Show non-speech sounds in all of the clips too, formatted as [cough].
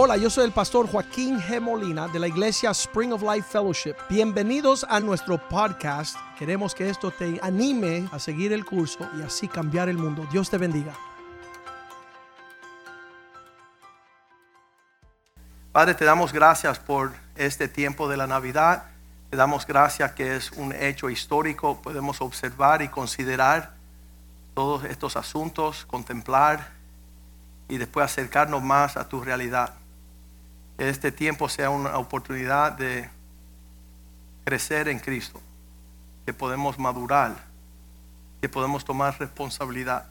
Hola, yo soy el pastor Joaquín G. Molina de la iglesia Spring of Life Fellowship. Bienvenidos a nuestro podcast. Queremos que esto te anime a seguir el curso y así cambiar el mundo. Dios te bendiga. Padre, te damos gracias por este tiempo de la Navidad. Te damos gracias que es un hecho histórico. Podemos observar y considerar todos estos asuntos, contemplar y después acercarnos más a tu realidad. Este tiempo sea una oportunidad de crecer en Cristo, que podemos madurar, que podemos tomar responsabilidad.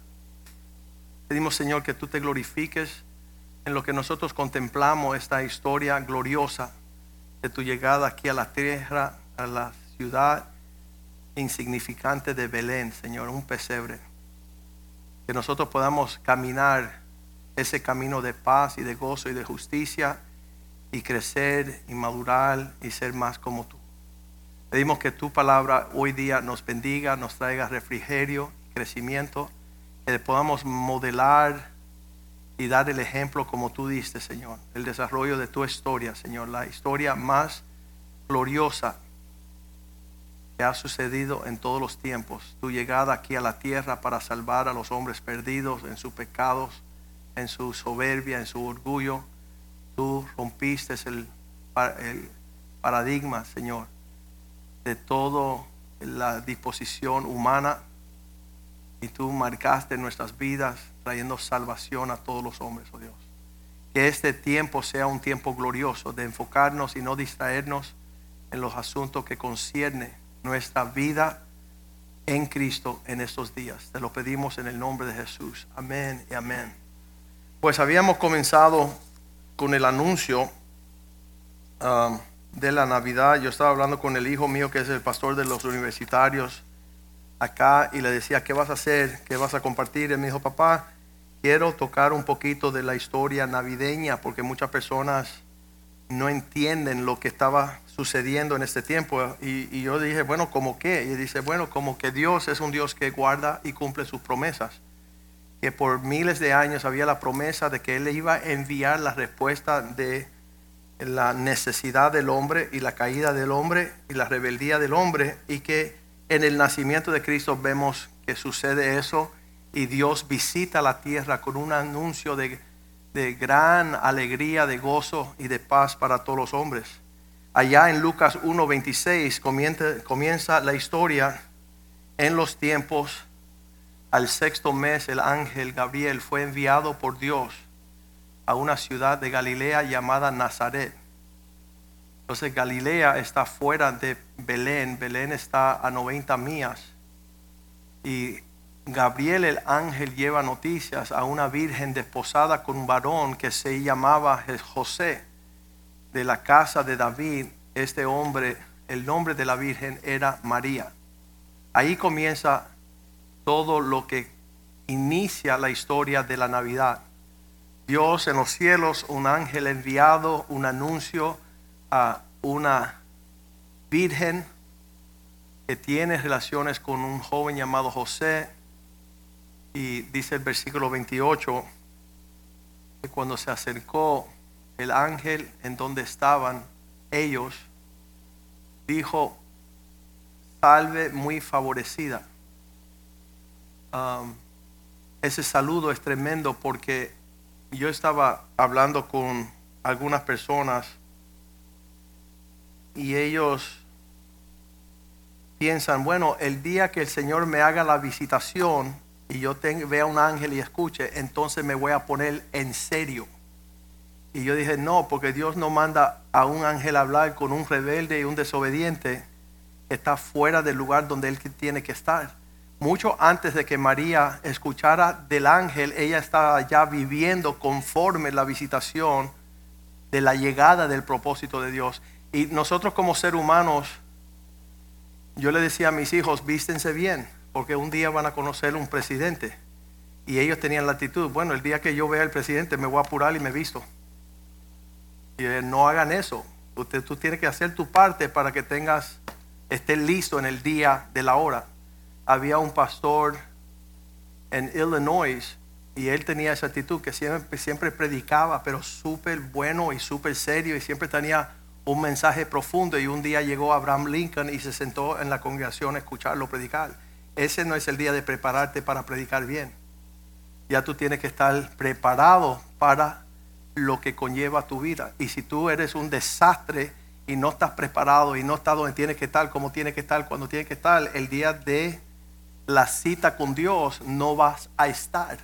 Pedimos, Señor, que tú te glorifiques en lo que nosotros contemplamos esta historia gloriosa de tu llegada aquí a la tierra, a la ciudad insignificante de Belén, Señor, un pesebre. Que nosotros podamos caminar ese camino de paz y de gozo y de justicia y crecer y madurar y ser más como tú. Pedimos que tu palabra hoy día nos bendiga, nos traiga refrigerio, crecimiento, que podamos modelar y dar el ejemplo como tú diste, Señor, el desarrollo de tu historia, Señor, la historia más gloriosa que ha sucedido en todos los tiempos, tu llegada aquí a la tierra para salvar a los hombres perdidos en sus pecados, en su soberbia, en su orgullo. Tú rompiste el, paradigma, Señor, de toda la disposición humana y tú marcaste nuestras vidas trayendo salvación a todos los hombres, oh Dios. Que este tiempo sea un tiempo glorioso de enfocarnos y no distraernos en los asuntos que concierne nuestra vida en Cristo en estos días. Te lo pedimos en el nombre de Jesús. Amén y amén. Pues habíamos comenzado con el anuncio um, de la Navidad. Yo estaba hablando con el hijo mío que es el pastor de los universitarios acá y le decía, ¿qué vas a hacer? ¿Qué vas a compartir? Y me dijo, papá, quiero tocar un poquito de la historia navideña porque muchas personas no entienden lo que estaba sucediendo en este tiempo. Y, y yo dije, bueno, ¿cómo qué? Y dice, bueno, como que Dios es un Dios que guarda y cumple sus promesas que por miles de años había la promesa de que Él iba a enviar la respuesta de la necesidad del hombre y la caída del hombre y la rebeldía del hombre y que en el nacimiento de Cristo vemos que sucede eso y Dios visita la tierra con un anuncio de, de gran alegría, de gozo y de paz para todos los hombres. Allá en Lucas 1.26 comienza, comienza la historia en los tiempos al sexto mes el ángel Gabriel fue enviado por Dios a una ciudad de Galilea llamada Nazaret. Entonces Galilea está fuera de Belén, Belén está a 90 millas. Y Gabriel el ángel lleva noticias a una virgen desposada con un varón que se llamaba José de la casa de David. Este hombre, el nombre de la virgen era María. Ahí comienza todo lo que inicia la historia de la Navidad. Dios en los cielos, un ángel enviado, un anuncio a una virgen que tiene relaciones con un joven llamado José. Y dice el versículo 28 que cuando se acercó el ángel en donde estaban ellos, dijo, salve muy favorecida Um, ese saludo es tremendo porque yo estaba hablando con algunas personas y ellos piensan, bueno, el día que el Señor me haga la visitación y yo vea un ángel y escuche, entonces me voy a poner en serio. Y yo dije, no, porque Dios no manda a un ángel a hablar con un rebelde y un desobediente que está fuera del lugar donde él tiene que estar mucho antes de que María escuchara del ángel, ella estaba ya viviendo conforme la visitación de la llegada del propósito de Dios. Y nosotros como seres humanos, yo le decía a mis hijos, vístense bien, porque un día van a conocer un presidente. Y ellos tenían la actitud, bueno, el día que yo vea al presidente me voy a apurar y me visto. Y no hagan eso. Usted, tú tienes que hacer tu parte para que tengas, estés listo en el día de la hora había un pastor en Illinois Y él tenía esa actitud que siempre, predicaba, pero súper bueno y súper serio y siempre tenía un mensaje profundo. Y un día llegó Abraham Lincoln y se sentó en la congregación a escucharlo predicar. Ese no es el día de prepararte para predicar bien. Ya tú tienes que estar preparado para lo que conlleva tu vida. Y si tú eres un desastre y no estás preparado y no estás donde tienes que estar, como tienes que estar, cuando tienes que estar, el día de la cita con Dios no vas a estar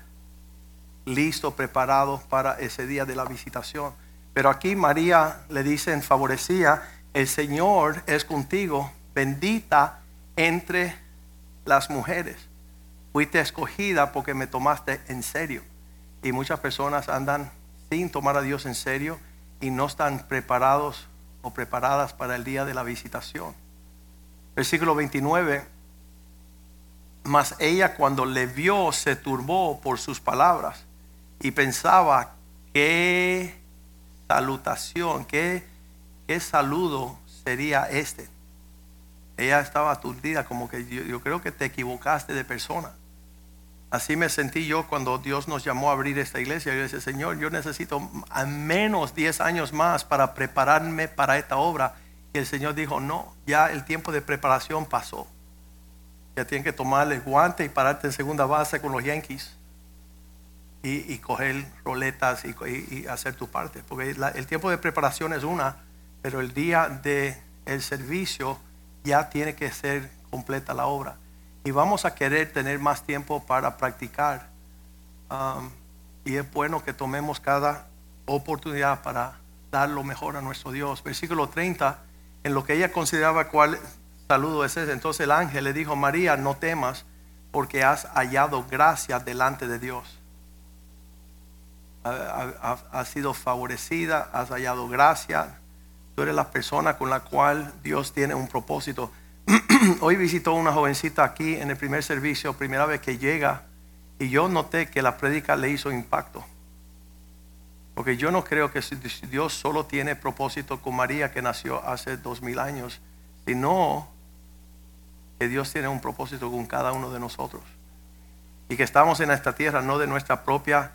listo, preparado para ese día de la visitación. Pero aquí María le dice en favorecía, el Señor es contigo, bendita entre las mujeres. Fuiste escogida porque me tomaste en serio. Y muchas personas andan sin tomar a Dios en serio y no están preparados o preparadas para el día de la visitación. Versículo 29. Mas ella cuando le vio se turbó por sus palabras y pensaba qué salutación, qué, qué saludo sería este. Ella estaba aturdida como que yo, yo creo que te equivocaste de persona. Así me sentí yo cuando Dios nos llamó a abrir esta iglesia. Yo decía, Señor, yo necesito al menos 10 años más para prepararme para esta obra. Y el Señor dijo, no, ya el tiempo de preparación pasó. Ya tienen que tomarle guante y pararte en segunda base con los Yankees. Y, y coger roletas y, hacer tu parte. Porque el tiempo de preparación es una, pero el día del el servicio ya tiene que ser completa la obra y vamos a querer tener más tiempo para practicar. Um, y es bueno que tomemos cada oportunidad para dar lo mejor a nuestro Dios. Versículo 30, en lo que ella consideraba cuál saludo es ese, entonces el ángel le dijo, María, no temas porque has hallado gracia delante de Dios. Has sido favorecida, has hallado gracia. Tú eres la persona con la cual Dios tiene un propósito. [clears throat] hoy visitó una jovencita aquí en el primer servicio, primera vez que llega, y yo noté que la prédica le hizo impacto. Porque yo no creo que Dios solo tiene propósito con María que nació hace dos mil años, sino que Dios tiene un propósito con cada uno de nosotros. Y que estamos en esta tierra no de nuestra propia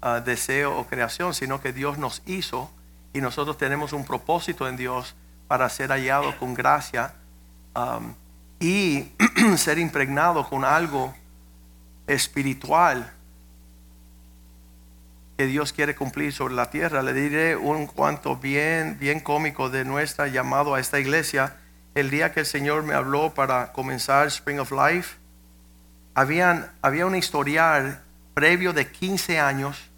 ah, deseo o creación, sino que Dios nos hizo y nosotros tenemos un propósito en Dios para ser hallados con gracia y [clears throat] ser impregnado con algo espiritual que Dios quiere cumplir sobre la tierra. Le diré un cuanto bien, bien cómico de nuestra llamado a esta iglesia. El día que el Señor me habló para comenzar Spring of Life, había un historial previo de 15 años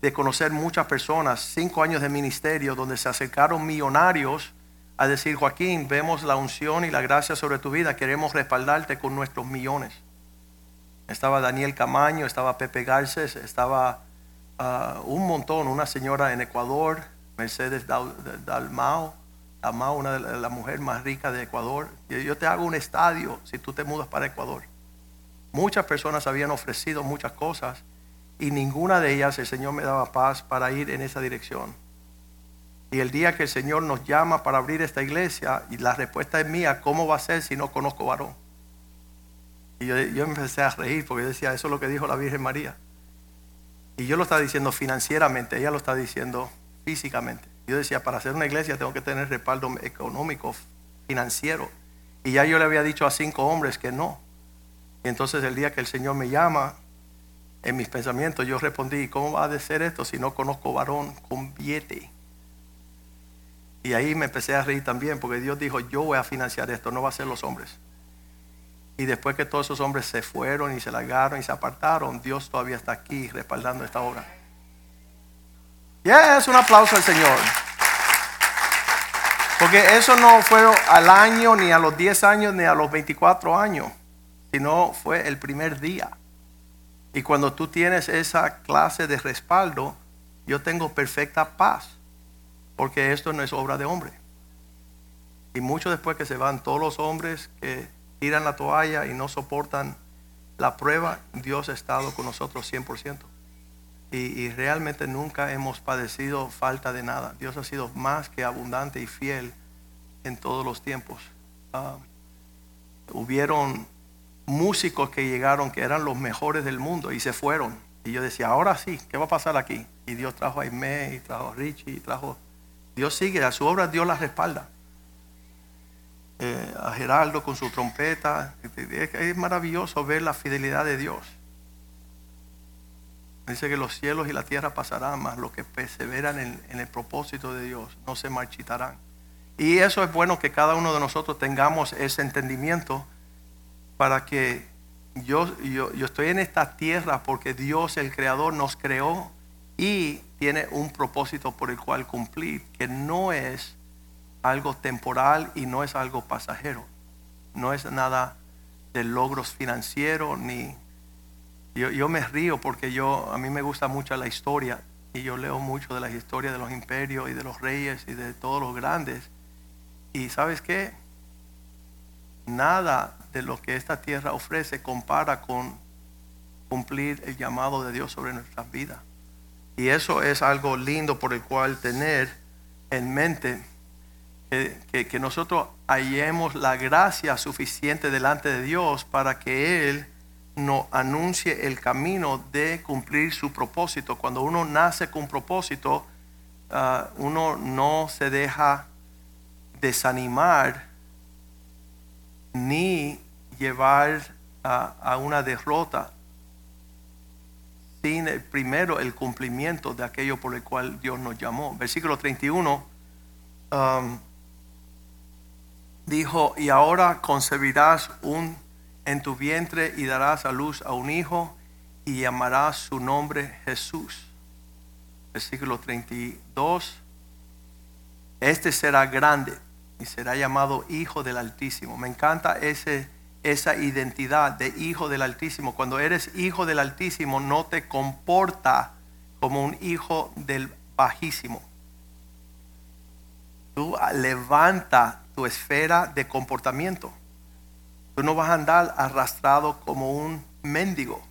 de conocer muchas personas, 5 años de ministerio, donde se acercaron millonarios a decir, Joaquín, vemos la unción y la gracia sobre tu vida, queremos respaldarte con nuestros millones. Estaba Daniel Camaño, estaba Pepe Garces, estaba ah, un montón, una señora en Ecuador, Mercedes Dalmao, Dalmao, una de las mujeres más ricas de Ecuador. Yo te hago un estadio si tú te mudas para Ecuador. Muchas personas habían ofrecido muchas cosas y ninguna de ellas el Señor me daba paz para ir en esa dirección. Y el día que el Señor nos llama para abrir esta iglesia, y la respuesta es mía, ¿cómo va a ser si no conozco varón? Y yo, yo empecé a reír porque decía, eso es lo que dijo la Virgen María. Y yo lo estaba diciendo financieramente, ella lo está diciendo físicamente. Yo decía, para hacer una iglesia tengo que tener respaldo económico, financiero. Y ya yo le había dicho a cinco hombres que no. Y entonces el día que el Señor me llama, en mis pensamientos yo respondí, ¿cómo va a ser esto si no conozco varón con billete? Y ahí me empecé a reír también, porque Dios dijo, yo voy a financiar esto, no va a ser los hombres. Y después que todos esos hombres se fueron y se largaron y se apartaron, Dios todavía está aquí respaldando esta obra. Es un aplauso al Señor. Porque eso no fue al año, ni a los 10 años, ni a los 24 años, sino fue el primer día. Y cuando tú tienes esa clase de respaldo, yo tengo perfecta paz porque esto no es obra de hombre. Y mucho después que se van todos los hombres que tiran la toalla y no soportan la prueba, Dios ha estado con nosotros 100%. Y, realmente nunca hemos padecido falta de nada. Dios ha sido más que abundante y fiel en todos los tiempos. Ah, hubieron músicos que llegaron que eran los mejores del mundo y se fueron Y yo decía, ahora sí, ¿qué va a pasar aquí? Y Dios trajo a Aimee, y trajo a Richie, y trajo... Dios sigue, a su obra Dios la respalda. Eh, a Geraldo con su trompeta. Es maravilloso ver la fidelidad de Dios. Dice que los cielos y la tierra pasarán, mas los que perseveran en, en el propósito de Dios no se marchitarán. Y eso es bueno que cada uno de nosotros tengamos ese entendimiento para que yo, yo, yo estoy en esta tierra porque Dios, el Creador, nos creó y tiene un propósito por el cual cumplir, que no es algo temporal y no es algo pasajero. No es nada de logros financieros ni... Yo, yo me río porque yo, a mí me gusta mucho la historia y yo leo mucho de las historias de los imperios y de los reyes y de todos los grandes. Y sabes qué? Nada de lo que esta tierra ofrece compara con cumplir el llamado de Dios sobre nuestras vidas. Y eso es algo lindo por el cual tener en mente que, que, que nosotros hallemos la gracia suficiente delante de Dios para que Él nos anuncie el camino de cumplir su propósito. Cuando uno nace con propósito, uh, uno no se deja desanimar ni llevar a, una derrota sin primero el cumplimiento de aquello por el cual Dios nos llamó. Versículo 31 um, dijo, y ahora concebirás un en tu vientre y darás a luz a un hijo y llamarás su nombre Jesús. Versículo 32. Este será grande y será llamado Hijo del Altísimo. Me encanta ese, esa identidad de Hijo del Altísimo. Cuando eres Hijo del Altísimo no te comporta como un hijo del Bajísimo. Tú levanta tu esfera de comportamiento. Tú no vas a andar arrastrado como un mendigo,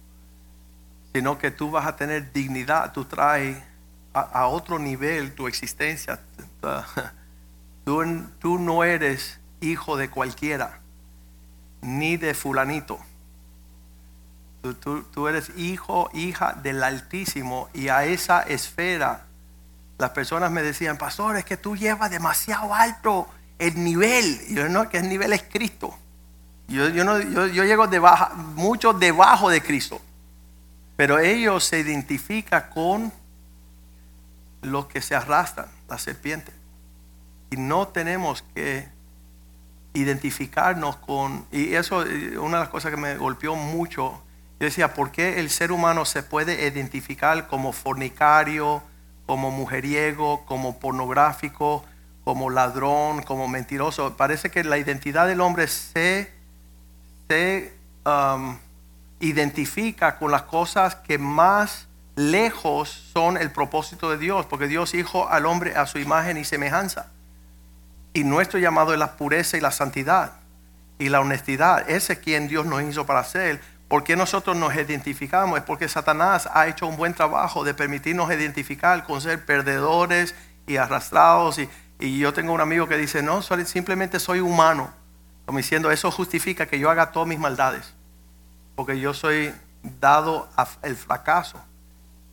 sino que tú vas a tener dignidad. Tú traes a, otro nivel tu existencia. [laughs] Tú, no eres hijo de cualquiera, ni de fulanito. Tú eres hijo, hija del Altísimo y a esa esfera las personas me decían, pastor, es que tú llevas demasiado alto el nivel. Y yo no, que el nivel es Cristo. Yo, yo, no, yo, yo llego debajo, mucho debajo de Cristo. Pero ellos se identifican con los que se arrastran, la serpiente. Y no tenemos que identificarnos con... Y eso, una de las cosas que me golpeó mucho, yo decía, ¿por qué el ser humano se puede identificar como fornicario, como mujeriego, como pornográfico, como ladrón, como mentiroso? Parece que la identidad del hombre se, se um, identifica con las cosas que más lejos son el propósito de Dios, porque Dios hizo al hombre a su imagen y semejanza. Y nuestro llamado es la pureza y la santidad y la honestidad. Ese es quien Dios nos hizo para ser. ¿Por qué nosotros nos identificamos? Es porque Satanás ha hecho un buen trabajo de permitirnos identificar con ser perdedores y arrastrados. Y, y yo tengo un amigo que dice, no, simplemente soy humano. Como diciendo, eso justifica que yo haga todas mis maldades. Porque yo soy dado al fracaso.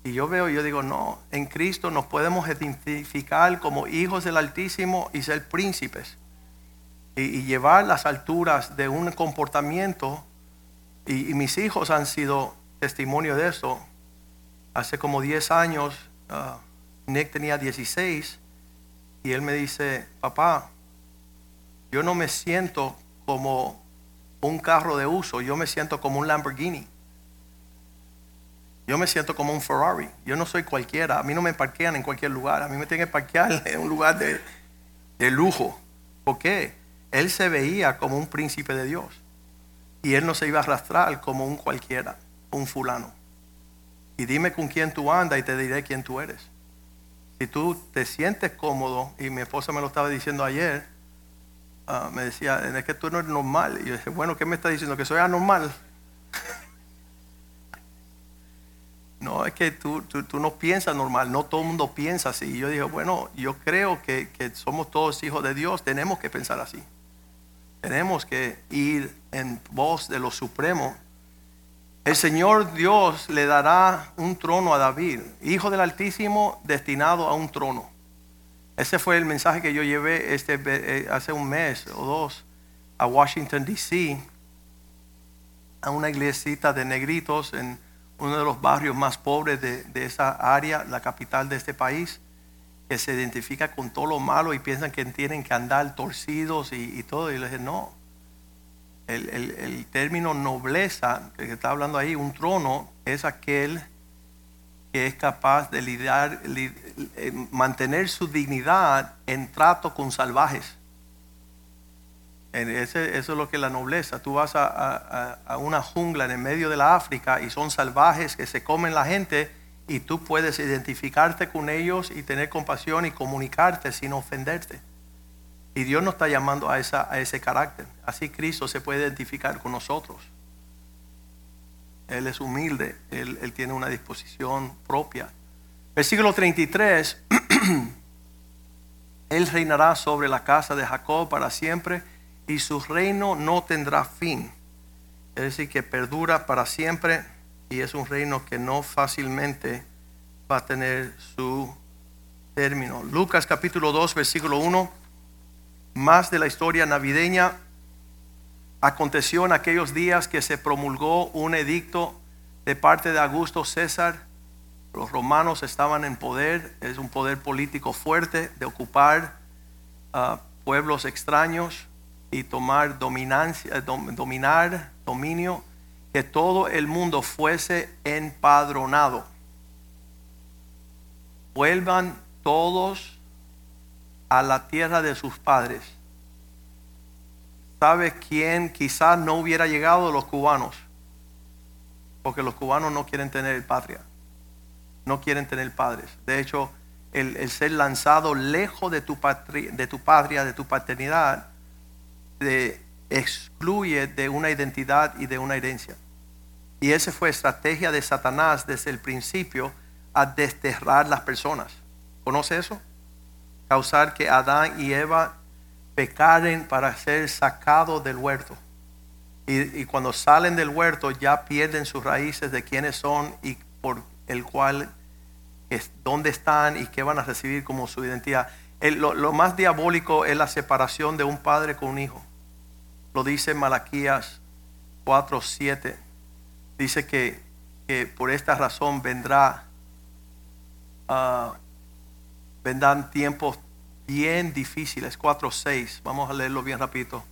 Y yo veo, yo digo, no, en Cristo nos podemos identificar como hijos del Altísimo y ser príncipes. Y, llevar las alturas de un comportamiento. Y, y, mis hijos han sido testimonio de eso. Hace como 10 años, uh, Nick tenía 16 y él me dice, papá, yo no me siento como un carro de uso, yo me siento como un Lamborghini. Yo me siento como un Ferrari. Yo no soy cualquiera. A mí no me parquean en cualquier lugar. A mí me tienen que parquear [laughs] en un lugar de, de lujo. ¿Por qué? Él se veía como un príncipe de Dios. Y él no se iba a arrastrar como un cualquiera, un fulano. Y dime con quién tú andas y te diré quién tú eres. Si tú te sientes cómodo, y mi esposa me lo estaba diciendo ayer, uh, me decía, es que tú no eres normal. Y yo dije, bueno, ¿qué me está diciendo? ¿Que soy anormal? [laughs] No, es que tú, tú, tú, no piensas normal, no todo el mundo piensa así. Y yo dije, bueno, yo creo que, que, somos todos hijos de Dios, tenemos que pensar así. Tenemos que ir en voz de lo supremo. El Señor Dios le dará un trono a David, hijo del Altísimo, destinado a un trono. Ese fue el mensaje que yo llevé este, eh, hace un mes o dos a Washington, D.C., a una iglesita de negritos en uno de los barrios más pobres de, esa área, la capital de este país que se identifica con todo lo malo y piensan que tienen que andar torcidos y, todo. Y le dije, no. El, término nobleza, que está hablando ahí, un trono, es aquel que es capaz de lidiar, eh, mantener su dignidad en trato con salvajes. eso es lo que es la nobleza. Tú vas a, a, una jungla en el medio de la África y son salvajes que se comen la gente y tú puedes identificarte con ellos y tener compasión y comunicarte sin ofenderte. Y Dios nos está llamando a, esa, a ese carácter. Así Cristo se puede identificar con nosotros. Él es humilde, él, tiene una disposición propia. Versículo 33, [clears throat] Él reinará sobre la casa de Jacob para siempre y su reino no tendrá fin. Es decir, que perdura para siempre y es un reino que no fácilmente va a tener su término. Lucas capítulo 2, versículo 1, más de la historia navideña. Aconteció en aquellos días que se promulgó un edicto de parte de Augusto César. Los romanos estaban en poder, es un poder político fuerte de ocupar a pueblos extraños y tomar dominancia, dominar, dominio que todo el mundo fuese empadronado. Vuelvan todos a la tierra de sus padres. ¿Sabe quién quizás no hubiera llegado? Los cubanos. Porque los cubanos no quieren tener patria. No quieren tener padres. De hecho, el, ser lanzado lejos de tu, patria, de tu patria, de tu paternidad, de excluye de una identidad y de una herencia. Y esa fue estrategia de Satanás desde el principio a desterrar las personas. ¿Conoce eso? Causar que Adán y Eva pecaren para ser sacados del huerto. Y, cuando salen del huerto ya pierden sus raíces de quiénes son y por el cual, es, dónde están y qué van a recibir como su identidad. lo, lo, más diabólico es la separación de un padre con un hijo. Lo dice Malaquías 4, 7. Dice que, por esta razón vendrá, uh, vendrán tiempos bien difíciles. 4, 6. Vamos a leerlo bien rapidito.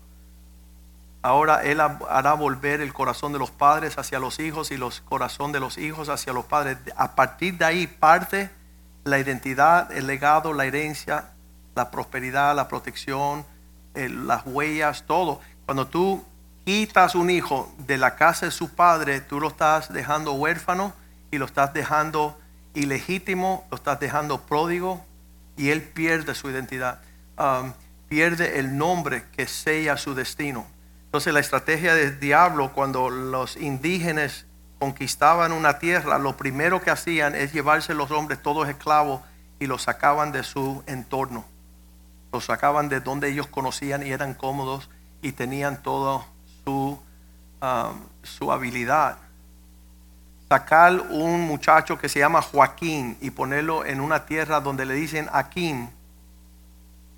Ahora Él hará volver el corazón de los padres hacia los hijos y los corazón de los hijos hacia los padres. A partir de ahí parte la identidad, el legado, la herencia, la prosperidad, la protección, las huellas, todo. Cuando tú quitas un hijo de la casa de su padre, tú lo estás dejando huérfano y lo estás dejando ilegítimo, lo estás dejando pródigo y él pierde su identidad, um, pierde el nombre que sella su destino. Entonces la estrategia del diablo cuando los indígenas conquistaban una tierra, lo primero que hacían es llevarse los hombres todos esclavos y los sacaban de su entorno. Los sacaban de donde ellos conocían y eran cómodos y tenían todo su, um, su habilidad. Sacar un muchacho que se llama Joaquín y ponerlo en una tierra donde le dicen Aquín.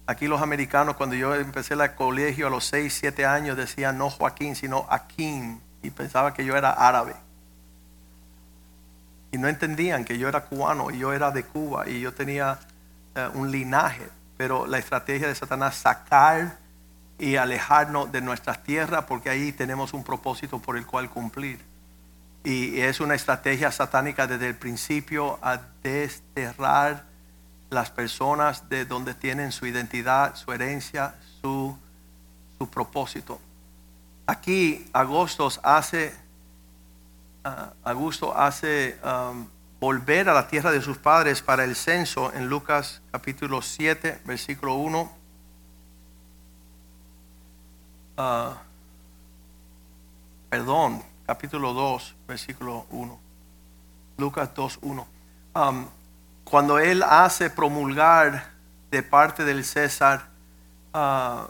Aquí los americanos, cuando yo empecé el colegio a los 6, 7 años, decían no Joaquín, sino Aquín. Y pensaba que yo era árabe. Y no entendían que yo era cubano y yo era de Cuba y yo tenía eh, un linaje. Pero la estrategia de Satanás, sacar y alejarnos de nuestras tierras porque ahí tenemos un propósito por el cual cumplir. Y es una estrategia satánica desde el principio a desterrar las personas de donde tienen su identidad, su herencia, su, su propósito. Aquí Agustos hace, uh, hace um, volver a la tierra de sus padres para el censo en Lucas capítulo 7, versículo 1 Ah, perdón, capítulo 2, versículo 1. Lucas 2, 1. cuando él hace promulgar de parte del César ah,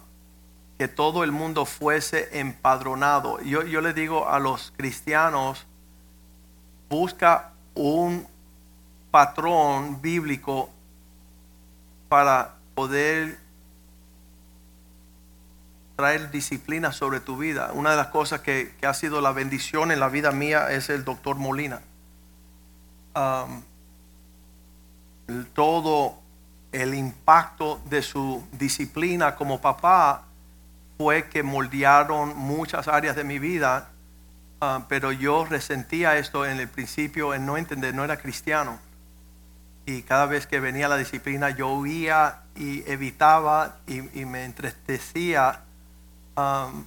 que todo el mundo fuese empadronado, yo, yo le digo a los cristianos, busca un patrón bíblico para poder traer disciplina sobre tu vida. Una de las cosas que, que ha sido la bendición en la vida mía es el doctor Molina. Todo el impacto de su disciplina como papá fue que moldearon muchas áreas de mi vida, pero yo resentía esto en el principio en no entender, no era cristiano. Y cada vez que venía la disciplina yo huía y evitaba y me entristecía um,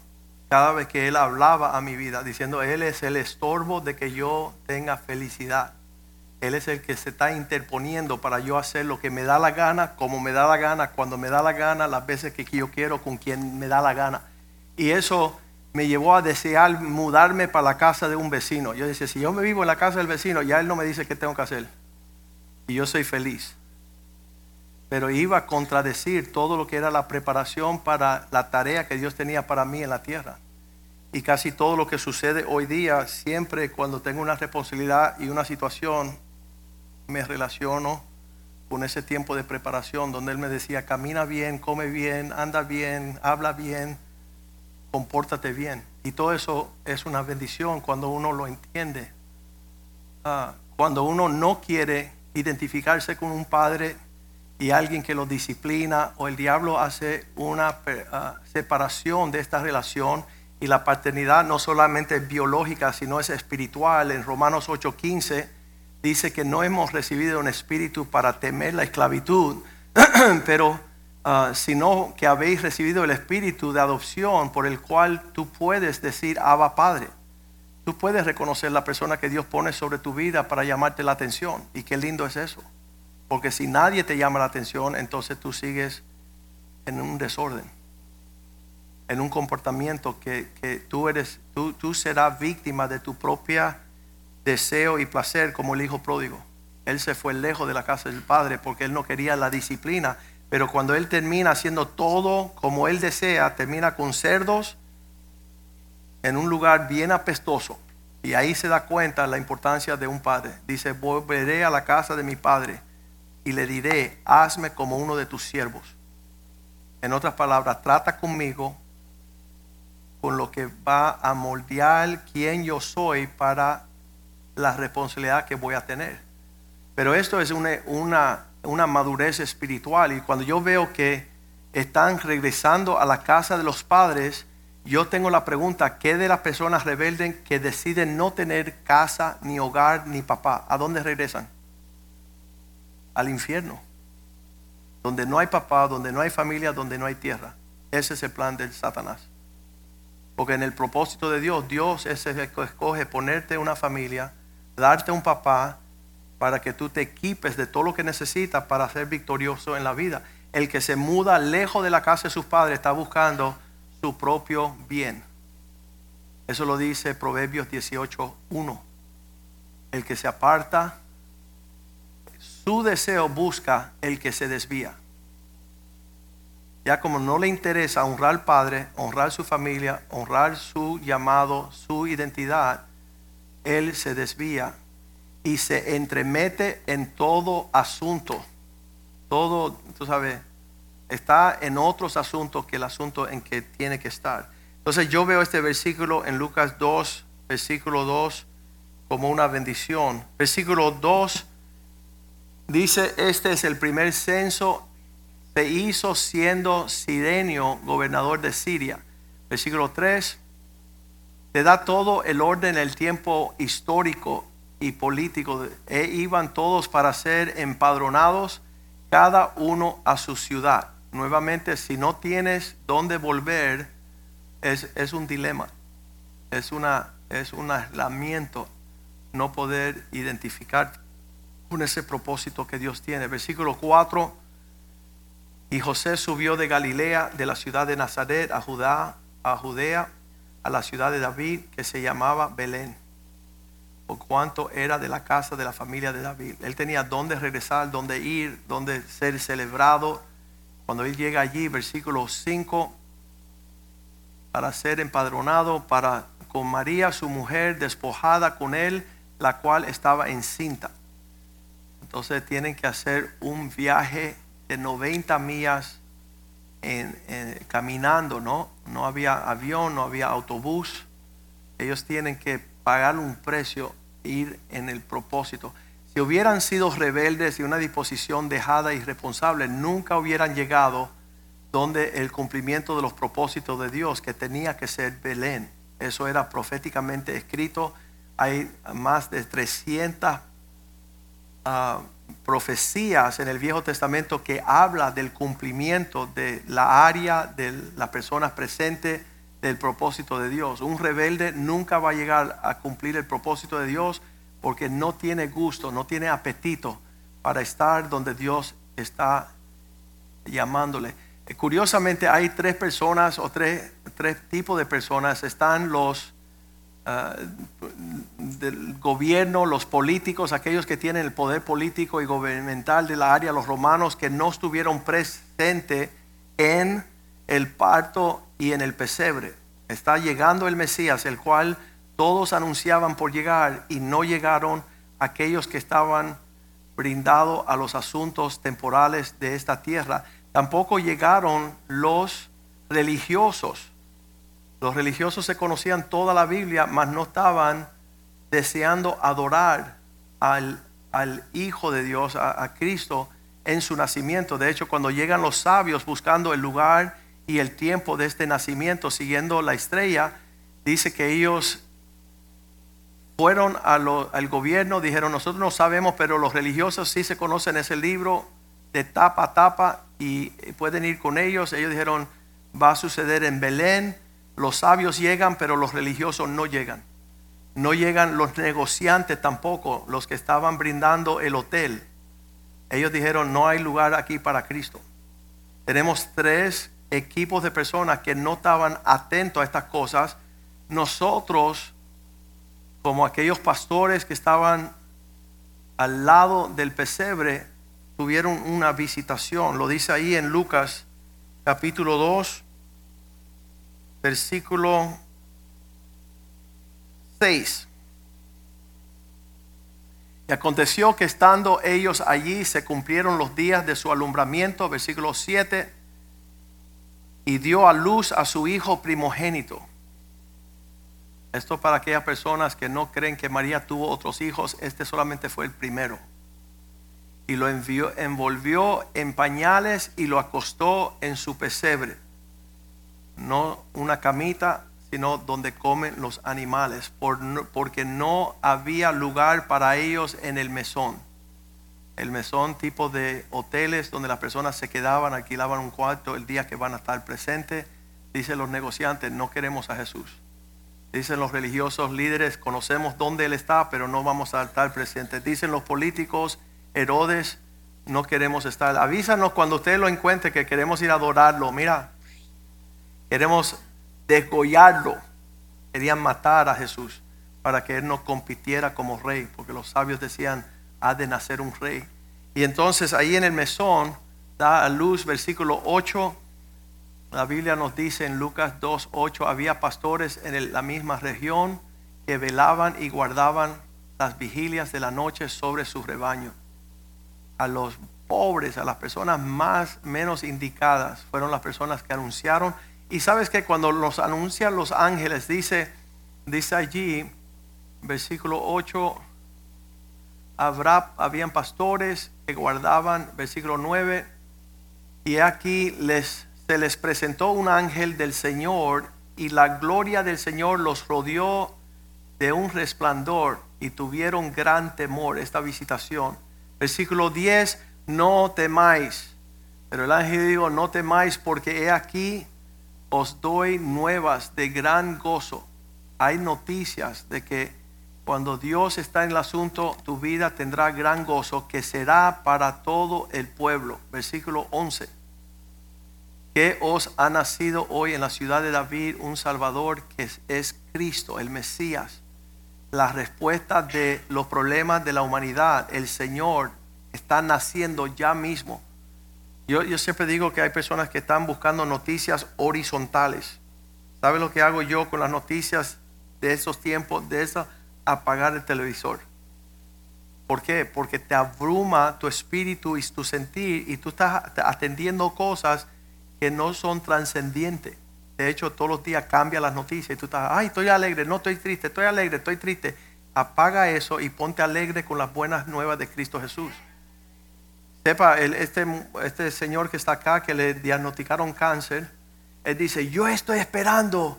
cada vez que él hablaba a mi vida, diciendo, Él es el estorbo de que yo tenga felicidad. Él es el que se está interponiendo para yo hacer lo que me da la gana, como me da la gana, cuando me da la gana, las veces que yo quiero, con quien me da la gana. Y eso me llevó a desear mudarme para la casa de un vecino. Yo decía, si yo me vivo en la casa del vecino, ya él no me dice qué tengo que hacer. Y yo soy feliz. Pero iba a contradecir todo lo que era la preparación para la tarea que Dios tenía para mí en la tierra. Y casi todo lo que sucede hoy día, siempre cuando tengo una responsabilidad y una situación, me relaciono con ese tiempo de preparación donde Él me decía, camina bien, come bien, anda bien, habla bien, compórtate bien. Y todo eso es una bendición cuando uno lo entiende. Ah, cuando uno no quiere identificarse con un padre y alguien que lo disciplina o el diablo hace una ah, separación de esta relación y la paternidad no solamente es biológica sino es espiritual en Romanos 8:15 dice que no hemos recibido un espíritu para temer la esclavitud [clears throat] pero ah, sino que habéis recibido el espíritu de adopción por el cual tú puedes decir Abba Padre Tú puedes reconocer la persona que Dios pone sobre tu vida para llamarte la atención. Y qué lindo es eso. Porque si nadie te llama la atención, entonces tú sigues en un desorden, en un comportamiento que, tú eres, tú, tú serás víctima de tu propia deseo y placer como el hijo pródigo. Él se fue lejos de la casa del padre porque él no quería la disciplina. Pero cuando él termina haciendo todo como él desea, termina con cerdos en un lugar bien apestoso. Y ahí se da cuenta la importancia de un padre. Dice, volveré a la casa de mi padre y le diré, hazme como uno de tus siervos. En otras palabras, trata conmigo con lo que va a moldear quién yo soy para la responsabilidad que voy a tener. Pero esto es una, una, una madurez espiritual y cuando yo veo que están regresando a la casa de los padres, yo tengo la pregunta, ¿qué de las personas rebeldes que deciden no tener casa, ni hogar, ni papá? ¿A dónde regresan? Al infierno. Donde no hay papá, donde no hay familia, donde no hay tierra. Ese es el plan del Satanás. Porque en el propósito de Dios, Dios es el que escoge ponerte una familia, darte un papá, para que tú te equipes de todo lo que necesitas para ser victorioso en la vida. El que se muda lejos de la casa de sus padres está buscando su propio bien. Eso lo dice Proverbios 18.1. El que se aparta, su deseo busca el que se desvía. Ya como no le interesa honrar al padre, honrar su familia, honrar su llamado, su identidad, él se desvía y se entremete en todo asunto. Todo, tú sabes, está en otros asuntos que el asunto en que tiene que estar. Entonces yo veo este versículo en Lucas 2, versículo 2, como una bendición. Versículo 2 dice, este es el primer censo, se hizo siendo Sirenio gobernador de Siria. Versículo 3, te da todo el orden, el tiempo histórico y político. E iban todos para ser empadronados, cada uno a su ciudad. Nuevamente, si no tienes dónde volver, es, es un dilema. Es, una, es un aislamiento no poder identificar ese propósito que Dios tiene. Versículo 4. Y José subió de Galilea, de la ciudad de Nazaret, a Judá, a Judea, a la ciudad de David, que se llamaba Belén por cuanto era de la casa de la familia de David. Él tenía dónde regresar, dónde ir, dónde ser celebrado. Cuando él llega allí, versículo 5, para ser empadronado, para con María, su mujer, despojada con él, la cual estaba encinta. Entonces tienen que hacer un viaje de 90 millas caminando, ¿no? No había avión, no había autobús. Ellos tienen que pagar un precio, ir en el propósito. Si hubieran sido rebeldes y una disposición dejada y irresponsable, nunca hubieran llegado donde el cumplimiento de los propósitos de Dios, que tenía que ser Belén. Eso era proféticamente escrito. Hay más de 300 ah, profecías en el Viejo Testamento que habla del cumplimiento de la área de las personas presentes del propósito de Dios. Un rebelde nunca va a llegar a cumplir el propósito de Dios porque no tiene gusto, no tiene apetito para estar donde Dios está llamándole. Eh, Curiosamente hay tres personas o tres, tres tipos de personas. Están los ah, del gobierno, los políticos, aquellos que tienen el poder político y gubernamental de la área, los romanos que no estuvieron presentes en el parto y en el pesebre. Está llegando el Mesías, el cual todos anunciaban por llegar y no llegaron aquellos que estaban brindados a los asuntos temporales de esta tierra. Tampoco llegaron los religiosos. Los religiosos se conocían toda la Biblia, mas no estaban deseando adorar al, al Hijo de Dios, a, Cristo, en su nacimiento. De hecho, cuando llegan los sabios buscando el lugar y el tiempo de este nacimiento, siguiendo la estrella, dice que ellos fueron al gobierno, dijeron, nosotros no sabemos, pero los religiosos sí se conocen ese libro de tapa a tapa y pueden ir con ellos. Ellos dijeron, va a suceder en Belén, los sabios llegan, pero los religiosos no llegan. No llegan los negociantes tampoco, los que estaban brindando el hotel. Ellos dijeron, no hay lugar aquí para Cristo. Tenemos tres equipos de personas que no estaban atentos a estas cosas. Nosotros, como aquellos pastores que estaban al lado del pesebre, tuvieron una visitación. Lo dice ahí en Lucas capítulo 2, versículo 6. Y aconteció que estando ellos allí se cumplieron los días de su alumbramiento, versículo 7, y dio a luz a su hijo primogénito. Esto para aquellas personas que no creen que María tuvo otros hijos, este solamente fue el primero. Y lo envió, envolvió en pañales y lo acostó en su pesebre. No una camita, sino donde comen los animales, por porque no había lugar para ellos en el mesón. El mesón tipo de hoteles donde las personas se quedaban, alquilaban un cuarto el día que van a estar presentes. Dicen los negociantes, no queremos a Jesús. Dicen los religiosos líderes, conocemos dónde Él está, pero no vamos a estar presentes. Dicen los políticos, Herodes, no queremos estar. Avísanos cuando usted lo encuentre que queremos ir a adorarlo. Mira, queremos desgollarlo. Querían matar a Jesús para que Él no compitiera como rey, porque los sabios decían, ha de nacer un rey. Y entonces ahí en el mesón da a luz, versículo 8, la Biblia nos dice en Lucas 2, 8, había pastores en la misma región que velaban y guardaban las vigilias de la noche sobre su rebaño. A los pobres, a las personas más menos indicadas, fueron las personas que anunciaron. Y sabes que cuando los anuncian los ángeles, dice, dice allí, versículo 8, habrá, habían pastores que guardaban, versículo 9, y aquí les, se les presentó un ángel del Señor y la gloria del Señor los rodeó de un resplandor y tuvieron gran temor esta visitación. Versículo 10, no temáis. Pero el ángel dijo, no temáis porque he aquí os doy nuevas de gran gozo. Hay noticias de que cuando Dios está en el asunto, tu vida tendrá gran gozo que será para todo el pueblo. Versículo 11. Que os ha nacido hoy en la ciudad de David un Salvador que es, es Cristo, el Mesías. La respuesta de los problemas de la humanidad, el Señor está naciendo ya mismo. Yo, siempre digo que hay personas que están buscando noticias horizontales. ¿Sabe lo que hago yo con las noticias de esos tiempos? De eso, apagar el televisor. ¿Por qué? Porque te abruma tu espíritu y tu sentir y tú estás atendiendo cosas que no son trascendientes. De hecho, todos los días cambia las noticias y tú estás, ay, estoy alegre, no estoy triste, estoy alegre, estoy triste. Apaga eso y ponte alegre con las buenas nuevas de Cristo Jesús. Sepa, este, este señor que está acá, que le diagnosticaron cáncer, él dice, yo estoy esperando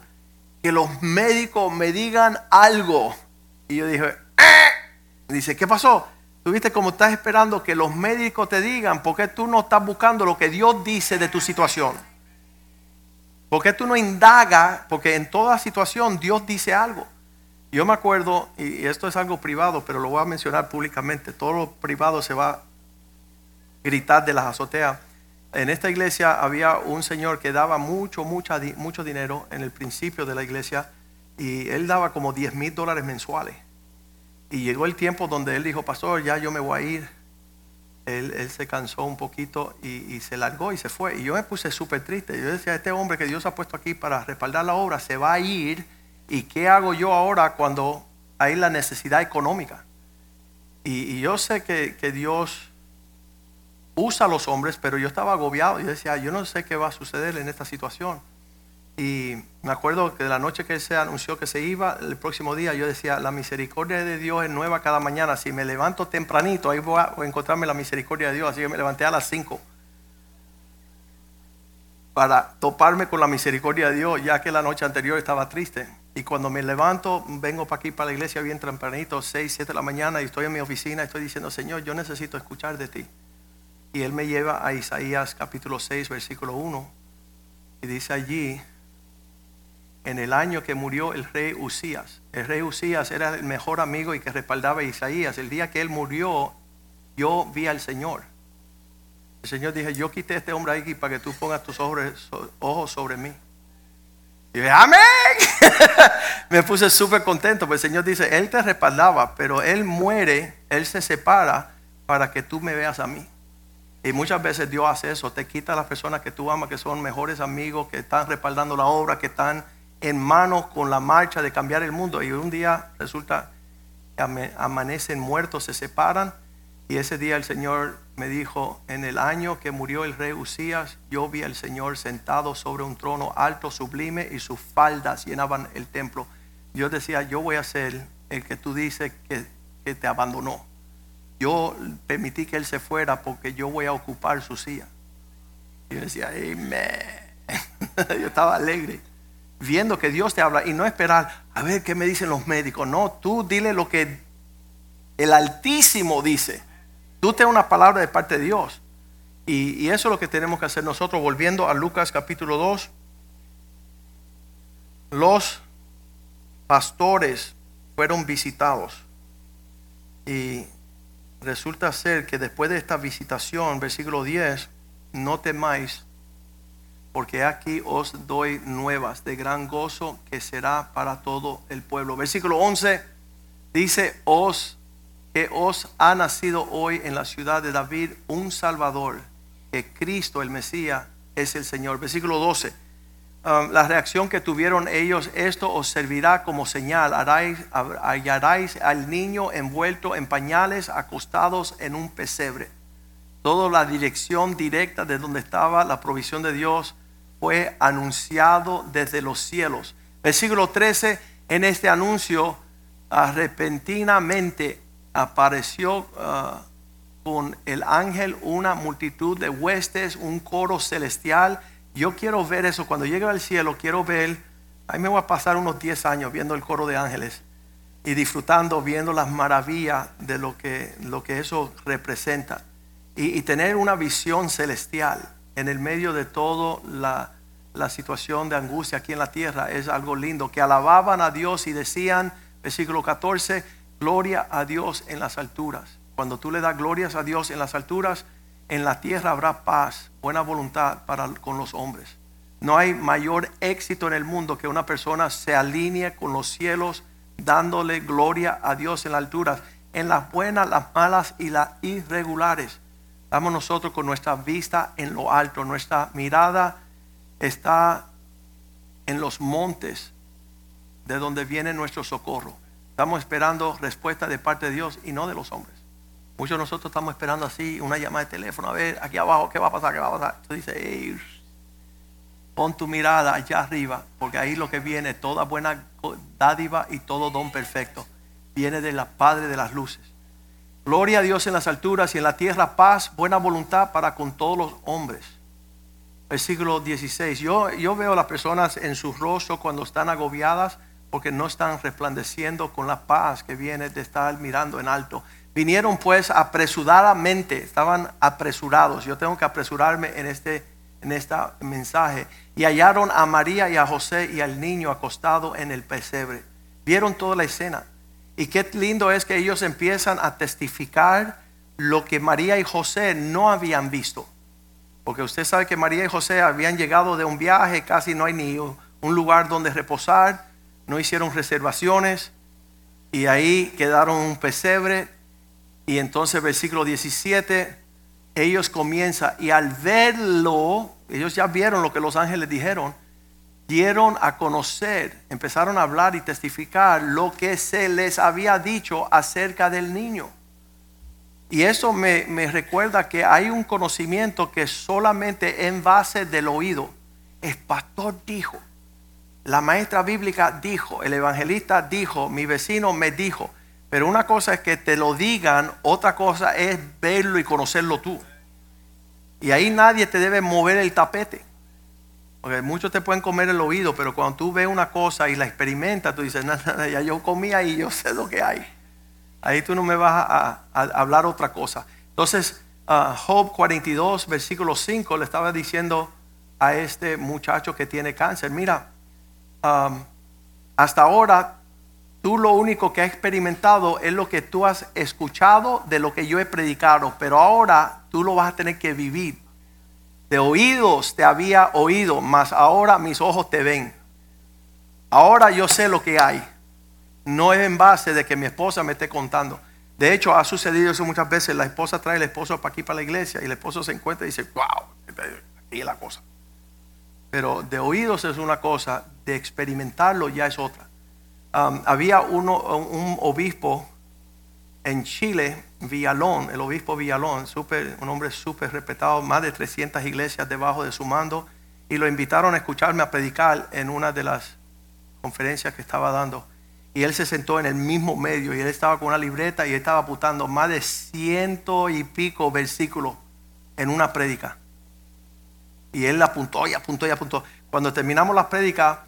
que los médicos me digan algo. Y yo dije, "Eh". dice, ¿qué pasó? Tú viste cómo estás esperando que los médicos te digan, ¿por qué tú no estás buscando lo que Dios dice de tu situación? ¿Por qué tú no indagas? Porque en toda situación Dios dice algo. Yo me acuerdo, y esto es algo privado, pero lo voy a mencionar públicamente, todo lo privado se va gritar de las azoteas. En esta iglesia había un señor que daba mucho, mucha, di- mucho dinero en el principio de la iglesia y él daba como 10 mil dólares mensuales. Y llegó el tiempo donde él dijo, pastor, ya yo me voy a ir. Él, se cansó un poquito y, se largó y se fue. Y yo me puse súper triste. Yo decía, este hombre que Dios ha puesto aquí para respaldar la obra se va a ir. ¿Y qué hago yo ahora cuando hay la necesidad económica? Y, yo sé que Dios usa a los hombres, pero yo estaba agobiado. Yo decía, yo no sé qué va a suceder en esta situación. Y me acuerdo que de la noche que se anunció que se iba, el próximo día yo decía, la misericordia de Dios es nueva cada mañana. Si me levanto tempranito, ahí voy a, encontrarme la misericordia de Dios. Así que me levanté a las 5 para toparme con la misericordia de Dios, ya que la noche anterior estaba triste. Y cuando me levanto, vengo para aquí, para la iglesia bien tempranito, 6, 7 de la mañana, y estoy en mi oficina, estoy diciendo, Señor, yo necesito escuchar de ti. Y Él me lleva a Isaías capítulo 6, versículo 1, y dice allí, en el año que murió el rey Usías. El rey Usías era el mejor amigo y que respaldaba a Isaías. El día que él murió, yo vi al Señor. El Señor dije, yo quité este hombre aquí para que tú pongas tus ojos, ojos sobre mí. Y dije, amén. [laughs] Me puse súper contento, porque el Señor dice, Él te respaldaba, pero Él muere, Él se separa para que tú me veas a mí. Y muchas veces Dios hace eso, te quita a las personas que tú amas, que son mejores amigos, que están respaldando la obra, que están en manos con la marcha de cambiar el mundo. Y un día resulta que amanecen muertos, se separan. Y ese día el Señor me dijo, en el año que murió el rey Usías, yo vi al Señor sentado sobre un trono alto, sublime, y sus faldas llenaban el templo. Dios decía, yo voy a ser el que tú dices que te abandonó. Yo permití que él se fuera porque yo voy a ocupar su silla. Y yo decía, amén. [laughs] yo estaba alegre viendo que Dios te habla y no esperar a ver qué me dicen los médicos. No, tú dile lo que el Altísimo dice. Tú te una palabra de parte de Dios. Y, y eso es lo que tenemos que hacer nosotros. Volviendo a Lucas capítulo 2. Los pastores fueron visitados. Y resulta ser que después de esta visitación, versículo 10, no temáis porque aquí os doy nuevas de gran gozo que será para todo el pueblo. Versículo 11 dice, os que os ha nacido hoy en la ciudad de David un Salvador, que Cristo el Mesías es el Señor. Versículo 12, um, la reacción que tuvieron ellos, esto os servirá como señal, haráis, hallaréis al niño envuelto en pañales, acostados en un pesebre. Toda la dirección directa de donde estaba la provisión de Dios fue anunciado desde los cielos. Versículo 13, en este anuncio, ah, repentinamente apareció con el ángel una multitud de huestes, un coro celestial. Yo quiero ver eso. Cuando llegue al cielo, quiero ver, ahí me voy a pasar unos 10 años viendo el coro de ángeles y disfrutando, viendo las maravillas de lo que, lo que eso representa. Y, tener una visión celestial en el medio de toda la, la situación de angustia aquí en la tierra es algo lindo. Que alababan a Dios y decían, versículo 14, gloria a Dios en las alturas. Cuando tú le das glorias a Dios en las alturas, en la tierra habrá paz, buena voluntad para con los hombres. No hay mayor éxito en el mundo que una persona se alinee con los cielos dándole gloria a Dios en las alturas, en las buenas, las malas y las irregulares. Estamos nosotros con nuestra vista en lo alto, nuestra mirada está en los montes de donde viene nuestro socorro. Estamos esperando respuesta de parte de Dios y no de los hombres. Muchos de nosotros estamos esperando así una llamada de teléfono, a ver, aquí abajo, ¿qué va a pasar? ¿Qué va a pasar? Entonces dice, "Ey, pon tu mirada allá arriba, porque ahí lo que viene, toda buena dádiva y todo don perfecto, viene de la Padre de las luces. Gloria a Dios en las alturas y en la tierra paz, buena voluntad para con todos los hombres. Versículo 16. Yo, yo veo a las personas en su rostro cuando están agobiadas porque no están resplandeciendo con la paz que viene de estar mirando en alto. Vinieron pues apresuradamente, estaban apresurados. Yo tengo que apresurarme en este en este mensaje. Y hallaron a María y a José y al niño acostado en el pesebre. Vieron toda la escena. Y qué lindo es que ellos empiezan a testificar lo que María y José no habían visto. Porque usted sabe que María y José habían llegado de un viaje, casi no hay ni un lugar donde reposar, no hicieron reservaciones y ahí quedaron un pesebre. Y entonces versículo 17, ellos comienzan y al verlo, ellos ya vieron lo que los ángeles dijeron, dieron a conocer, empezaron a hablar y testificar lo que se les había dicho acerca del niño. Y eso me, me, recuerda que hay un conocimiento que solamente en base del oído. El pastor dijo, la maestra bíblica dijo, el evangelista dijo, mi vecino me dijo. Pero una cosa es que te lo digan, otra cosa es verlo y conocerlo tú. Y ahí nadie te debe mover el tapete. Porque muchos te pueden comer el oído, pero cuando tú ves una cosa y la experimentas, tú dices, nada, nada, ya yo comí ahí, yo sé lo que hay. Ahí tú no me vas a, hablar otra cosa. Entonces, uh, Job 42, versículo 5, le estaba diciendo a este muchacho que tiene cáncer, mira, hasta ahora tú lo único que has experimentado es lo que tú has escuchado de lo que yo he predicado, pero ahora tú lo vas a tener que vivir. De oídos te había oído, mas ahora mis ojos te ven. Ahora yo sé lo que hay no es en base de que mi esposa me esté contando. De hecho, ha sucedido eso muchas veces. La esposa trae al esposo para aquí, para la iglesia, y el esposo se encuentra y dice, wow, aquí es la cosa. Pero de oídos es una cosa, de experimentarlo ya es otra. Um, había uno, un obispo en Chile, Villalón, el obispo Villalón, un hombre súper respetado, más de 300 iglesias debajo de su mando, y lo invitaron a escucharme a predicar en una de las conferencias que estaba dando. Y él se sentó en el mismo medio y él estaba con una libreta y estaba apuntando más de ciento y pico versículos en una prédica. Y él apuntó y apuntó y apuntó. Cuando terminamos la prédica,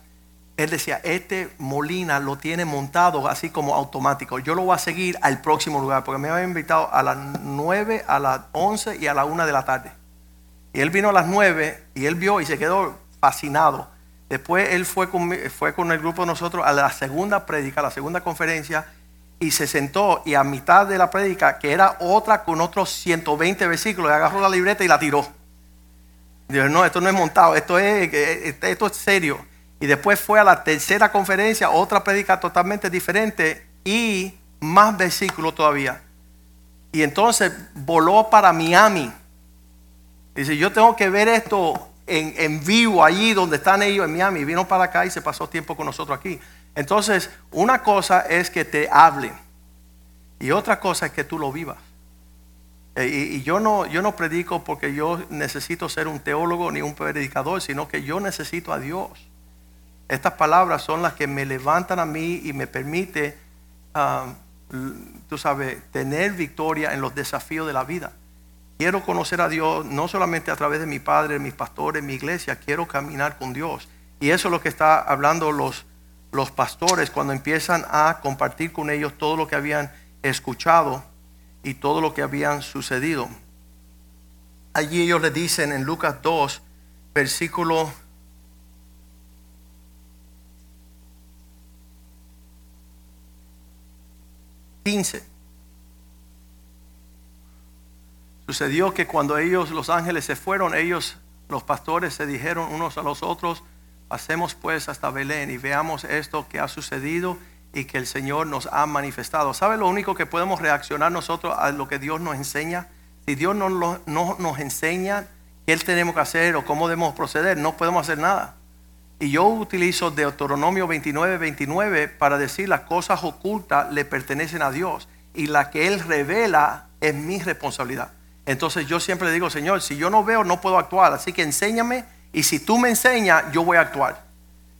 él decía, este Molina lo tiene montado así como automático. Yo lo voy a seguir al próximo lugar porque me había invitado a las 9, a las 11 y a la 1 de la tarde. Y él vino a las 9 y él vio y se quedó fascinado Después él fue con, fue con el grupo de nosotros a la segunda prédica, a la segunda conferencia, y se sentó y a mitad de la prédica, que era otra con otros 120 versículos, agarró la libreta y la tiró. Dijo, no, esto no es montado, esto es, esto es serio. Y después fue a la tercera conferencia, otra prédica totalmente diferente y más versículos todavía. Y entonces voló para Miami. Dice, yo tengo que ver esto en, en, vivo allí donde están ellos en Miami. Vino para acá y se pasó tiempo con nosotros aquí. Entonces, una cosa es que te hablen y otra cosa es que tú lo vivas. E, y, y, yo, no, yo no predico porque yo necesito ser un teólogo ni un predicador, sino que yo necesito a Dios. Estas palabras son las que me levantan a mí y me permite, uh, tú sabes, tener victoria en los desafíos de la vida. Quiero conocer a Dios no solamente a través de mi padre, mis pastores, mi iglesia, quiero caminar con Dios. Y eso es lo que está hablando los, los pastores cuando empiezan a compartir con ellos todo lo que habían escuchado y todo lo que habían sucedido. Allí ellos le dicen en Lucas 2, versículo 15 Sucedió que cuando ellos, los ángeles, se fueron, ellos, los pastores, se dijeron unos a los otros, pasemos pues hasta Belén y veamos esto que ha sucedido y que el Señor nos ha manifestado. ¿Sabe lo único que podemos reaccionar nosotros a lo que Dios nos enseña? Si Dios no, no nos enseña qué tenemos que hacer o cómo debemos proceder, no podemos hacer nada. Y yo utilizo Deuteronomio 29, 29 para decir las cosas ocultas le pertenecen a Dios y la que Él revela es mi responsabilidad. Entonces yo siempre le digo, Señor, si yo no veo, no puedo actuar. Así que enséñame y si tú me enseñas, yo voy a actuar.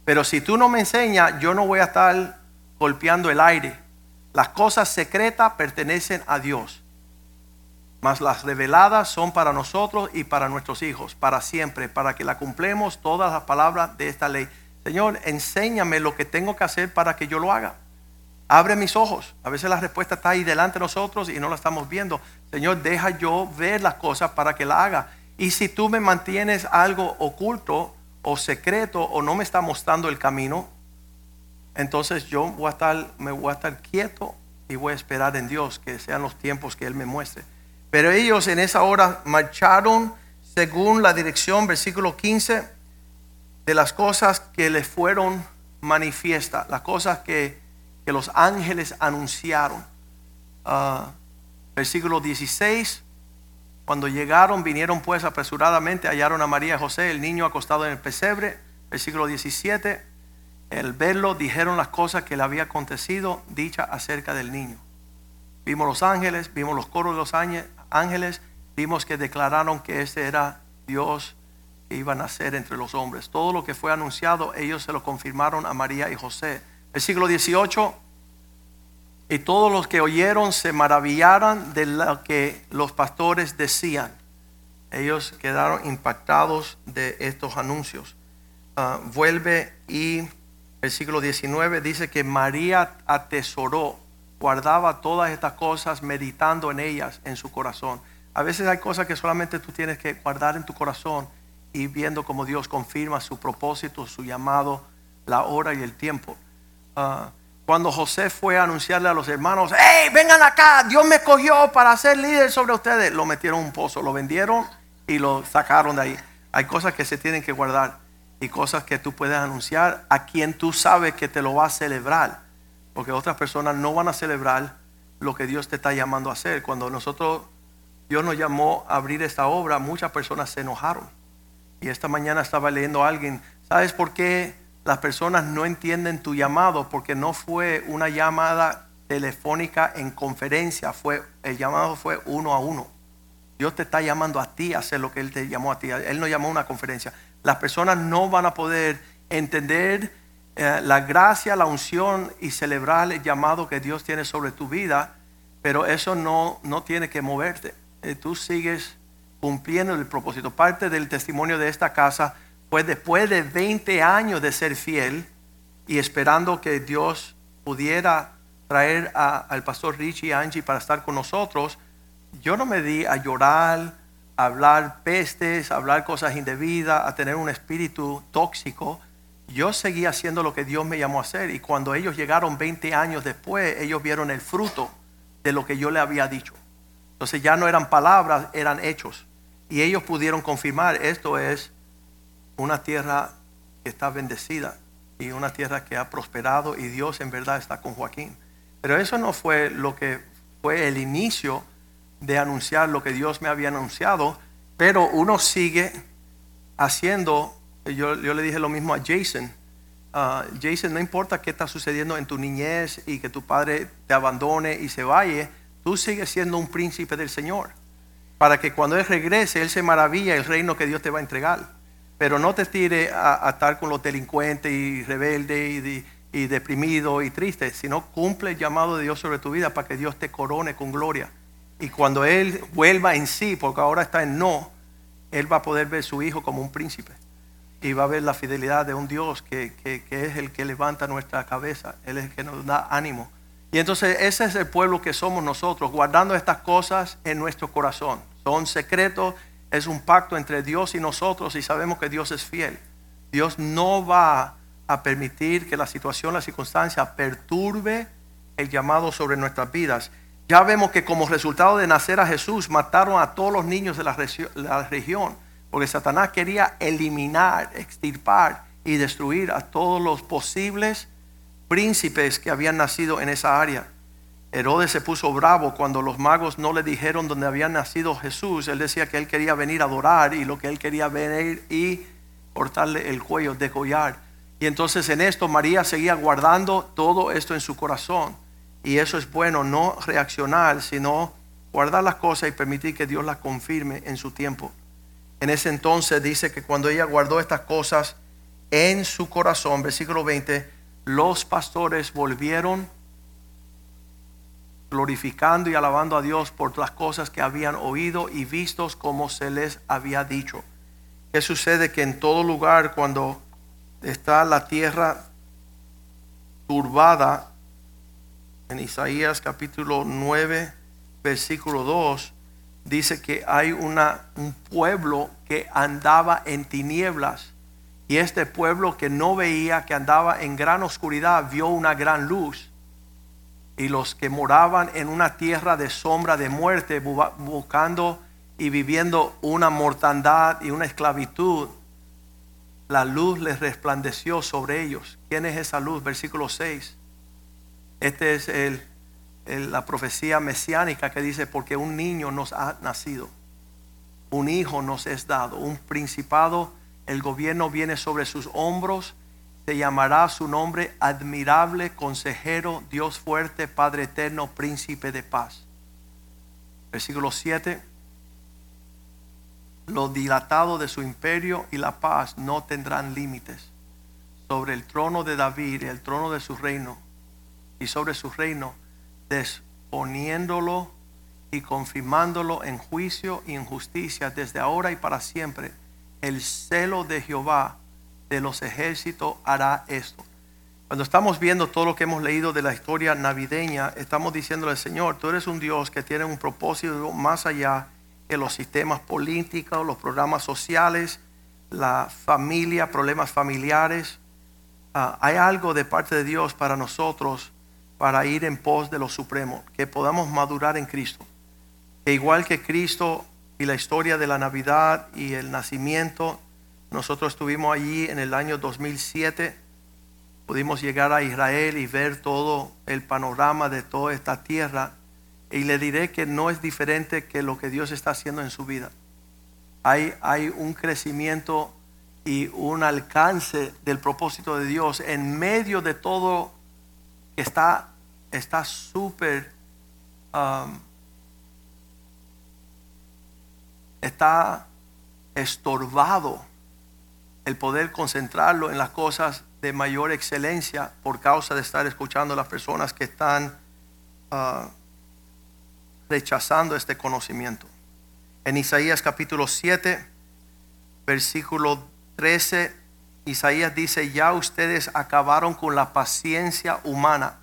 Pero si tú no me enseñas, yo no voy a estar golpeando el aire. Las cosas secretas pertenecen a Dios. Mas las reveladas son para nosotros y para nuestros hijos, para siempre, para que la cumplemos todas las palabras de esta ley. Señor, enséñame lo que tengo que hacer para que yo lo haga. Abre mis ojos. A veces la respuesta está ahí delante de nosotros y no la estamos viendo. Señor, deja yo ver las cosas para que la haga. Y si tú me mantienes algo oculto o secreto o no me está mostrando el camino, entonces yo voy a estar, me voy a estar quieto y voy a esperar en Dios que sean los tiempos que Él me muestre. Pero ellos en esa hora marcharon según la dirección, versículo 15, de las cosas que les fueron manifiestas, las cosas que, que los ángeles anunciaron. Ah, versículo 16, cuando llegaron, vinieron pues apresuradamente, hallaron a María y José, el niño acostado en el pesebre. Versículo 17, el verlo dijeron las cosas que le había acontecido, dicha acerca del niño. Vimos los ángeles, vimos los coros de los ángeles, vimos que declararon que este era Dios que iba a nacer entre los hombres. Todo lo que fue anunciado, ellos se lo confirmaron a María y José. Versículo 18. Y todos los que oyeron se maravillaron de lo que los pastores decían. Ellos quedaron impactados de estos anuncios. Ah, vuelve y versículo 19 dice que María atesoró, guardaba todas estas cosas, meditando en ellas en su corazón. A veces hay cosas que solamente tú tienes que guardar en tu corazón y viendo cómo Dios confirma su propósito, su llamado, la hora y el tiempo. Ah, cuando José fue a anunciarle a los hermanos, hey, vengan acá, Dios me cogió para ser líder sobre ustedes, lo metieron en un pozo, lo vendieron y lo sacaron de ahí. Hay cosas que se tienen que guardar y cosas que tú puedes anunciar a quien tú sabes que te lo va a celebrar, porque otras personas no van a celebrar lo que Dios te está llamando a hacer. Cuando nosotros, Dios nos llamó a abrir esta obra, muchas personas se enojaron. Y esta mañana estaba leyendo a alguien, ¿sabes por qué las personas no entienden tu llamado? Porque no fue una llamada telefónica en conferencia, fue, el llamado fue uno a uno. Dios te está llamando a ti a hacer lo que Él te llamó a ti. Él no llamó a una conferencia. Las personas no van a poder entender eh, la gracia, la unción y celebrar el llamado que Dios tiene sobre tu vida, pero eso no, no tiene que moverte. Eh, tú sigues cumpliendo el propósito. Parte del testimonio de esta casa fue después de 20 años de ser fiel y esperando que Dios pudiera traer al pastor Richie y Angie para estar con nosotros, yo no me di a llorar, a hablar pestes, a hablar cosas indebidas, a tener un espíritu tóxico. Yo seguí haciendo lo que Dios me llamó a hacer y cuando ellos llegaron 20 años después, ellos vieron el fruto de lo que yo le había dicho. Entonces ya no eran palabras, eran hechos. Y ellos pudieron confirmar, esto es una tierra que está bendecida y una tierra que ha prosperado y Dios en verdad está con Joaquín. Pero eso no fue lo que fue el inicio de anunciar lo que Dios me había anunciado, pero uno sigue haciendo, yo, le dije lo mismo a Jason, uh, Jason, no importa qué está sucediendo en tu niñez y que tu padre te abandone y se vaya, tú sigues siendo un príncipe del Señor, para que cuando Él regrese, Él se maravilla el reino que Dios te va a entregar. Pero no te tire a, estar con los delincuentes y rebelde y, y deprimido y triste, sino cumple el llamado de Dios sobre tu vida para que Dios te corone con gloria. Y cuando Él vuelva en sí, porque ahora está en no, Él va a poder ver a su hijo como un príncipe. Y va a ver la fidelidad de un Dios que, es el que levanta nuestra cabeza. Él es el que nos da ánimo. Y entonces ese es el pueblo que somos nosotros, guardando estas cosas en nuestro corazón. Son secretos, es un pacto entre Dios y nosotros y sabemos que Dios es fiel. Dios no va a permitir que la situación, la circunstancia perturbe el llamado sobre nuestras vidas. Ya vemos que como resultado de nacer a Jesús mataron a todos los niños de la, región, porque Satanás quería eliminar, extirpar y destruir a todos los posibles príncipes que habían nacido en esa área. Herodes se puso bravo cuando los magos no le dijeron dónde había nacido Jesús. Él decía que él quería venir a adorar y lo que él quería venir y cortarle el cuello, degollar. Y entonces en esto María seguía guardando todo esto en su corazón. Y eso es bueno, no reaccionar, sino guardar las cosas y permitir que Dios las confirme en su tiempo. En ese entonces dice que cuando ella guardó estas cosas en su corazón, versículo 20, los pastores volvieron glorificando y alabando a Dios por las cosas que habían oído y vistos como se les había dicho. ¿Qué sucede? Que en todo lugar cuando está la tierra turbada, en Isaías capítulo 9, versículo 2, dice que hay una, un pueblo que andaba en tinieblas y este pueblo que no veía, que andaba en gran oscuridad, vio una gran luz. Y los que moraban en una tierra de sombra de muerte, buscando y viviendo una mortandad y una esclavitud, la luz les resplandeció sobre ellos. ¿Quién es esa luz? Versículo 6. Este es el, la profecía mesiánica que dice, porque un niño nos ha nacido, un hijo nos es dado, un principado, el gobierno viene sobre sus hombros, se llamará su nombre admirable, consejero, Dios fuerte, Padre eterno, príncipe de paz. Versículo 7 lo dilatado de su imperio y la paz no tendrán límites. Sobre el trono de David y el trono de su reino, y sobre su reino, desponiéndolo y confirmándolo en juicio y en justicia desde ahora y para siempre. El celo de Jehová de los ejércitos hará esto. Cuando estamos viendo todo lo que hemos leído de la historia navideña, estamos diciéndole, Señor, tú eres un Dios que tiene un propósito más allá en los sistemas políticos, los programas sociales, la familia, problemas familiares. Ah, hay algo de parte de Dios para nosotros para ir en pos de lo supremo, que podamos madurar en Cristo. Que igual que Cristo y la historia de la Navidad y el nacimiento, nosotros estuvimos allí en el año 2007, pudimos llegar a Israel y ver todo el panorama de toda esta tierra y le diré que no es diferente que lo que Dios está haciendo en su vida. Hay, hay un crecimiento y un alcance del propósito de Dios en medio de todo está está súper um, está estorbado el poder concentrarlo en las cosas de mayor excelencia por causa de estar escuchando a las personas que están uh, rechazando este conocimiento. En Isaías capítulo 7, versículo 13, Isaías dice, ya ustedes acabaron con la paciencia humana.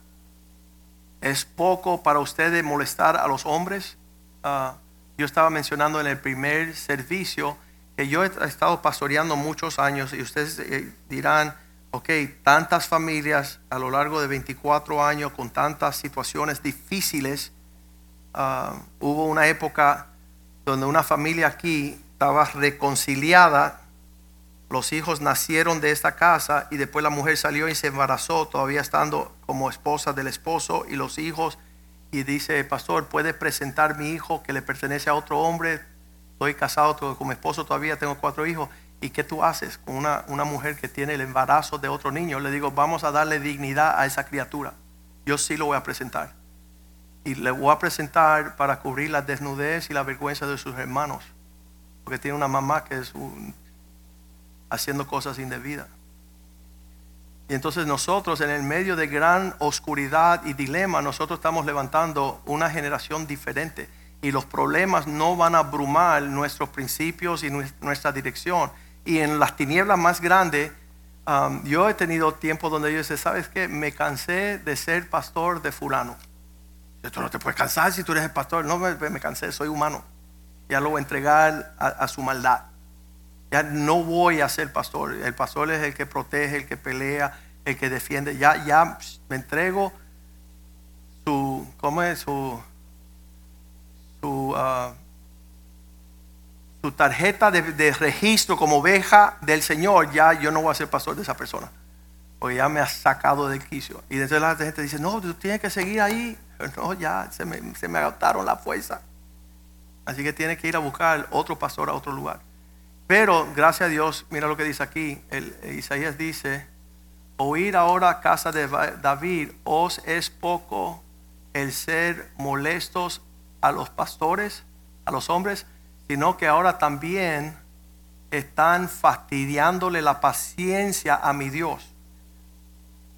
¿Es poco para ustedes molestar a los hombres? Ah, yo estaba mencionando en el primer servicio que yo he estado pastoreando muchos años y ustedes eh, dirán, ok, tantas familias a lo largo de 24 años con tantas situaciones difíciles Ah, hubo una época donde una familia aquí estaba reconciliada, los hijos nacieron de esta casa y después la mujer salió y se embarazó, todavía estando como esposa del esposo y los hijos. Y dice, pastor, ¿puede presentar mi hijo que le pertenece a otro hombre? Estoy casado con mi esposo, todavía tengo cuatro hijos. ¿Y qué tú haces con una, una mujer que tiene el embarazo de otro niño? Le digo, vamos a darle dignidad a esa criatura. Yo sí lo voy a presentar y le voy a presentar para cubrir la desnudez y la vergüenza de sus hermanos, porque tiene una mamá que es haciendo cosas indebidas. Y entonces nosotros en el medio de gran oscuridad y dilema, nosotros estamos levantando una generación diferente y los problemas no van a abrumar nuestros principios y nuestra dirección. Y en las tinieblas más grandes, um, yo he tenido tiempo donde yo dice, ¿sabes qué? Me cansé de ser pastor de fulano. Tú no te puedes cansar si tú eres el pastor. No me, cansé, soy humano. Ya lo voy a entregar a, su maldad. Ya no voy a ser pastor. El pastor es el que protege, el que pelea, el que defiende. Ya, ya me entrego su, ¿cómo es? Su, su, ah, tarjeta de, de, registro como oveja del Señor. Ya yo no voy a ser pastor de esa persona. Porque ya me ha sacado del quicio. Y entonces la gente dice, no, tú tienes que seguir ahí no, ya se me, se me agotaron la fuerza. Así que tiene que ir a buscar otro pastor a otro lugar. Pero gracias a Dios, mira lo que dice aquí. El, Isaías dice, oír ahora casa de David, os es poco el ser molestos a los pastores, a los hombres, sino que ahora también están fastidiándole la paciencia a mi Dios.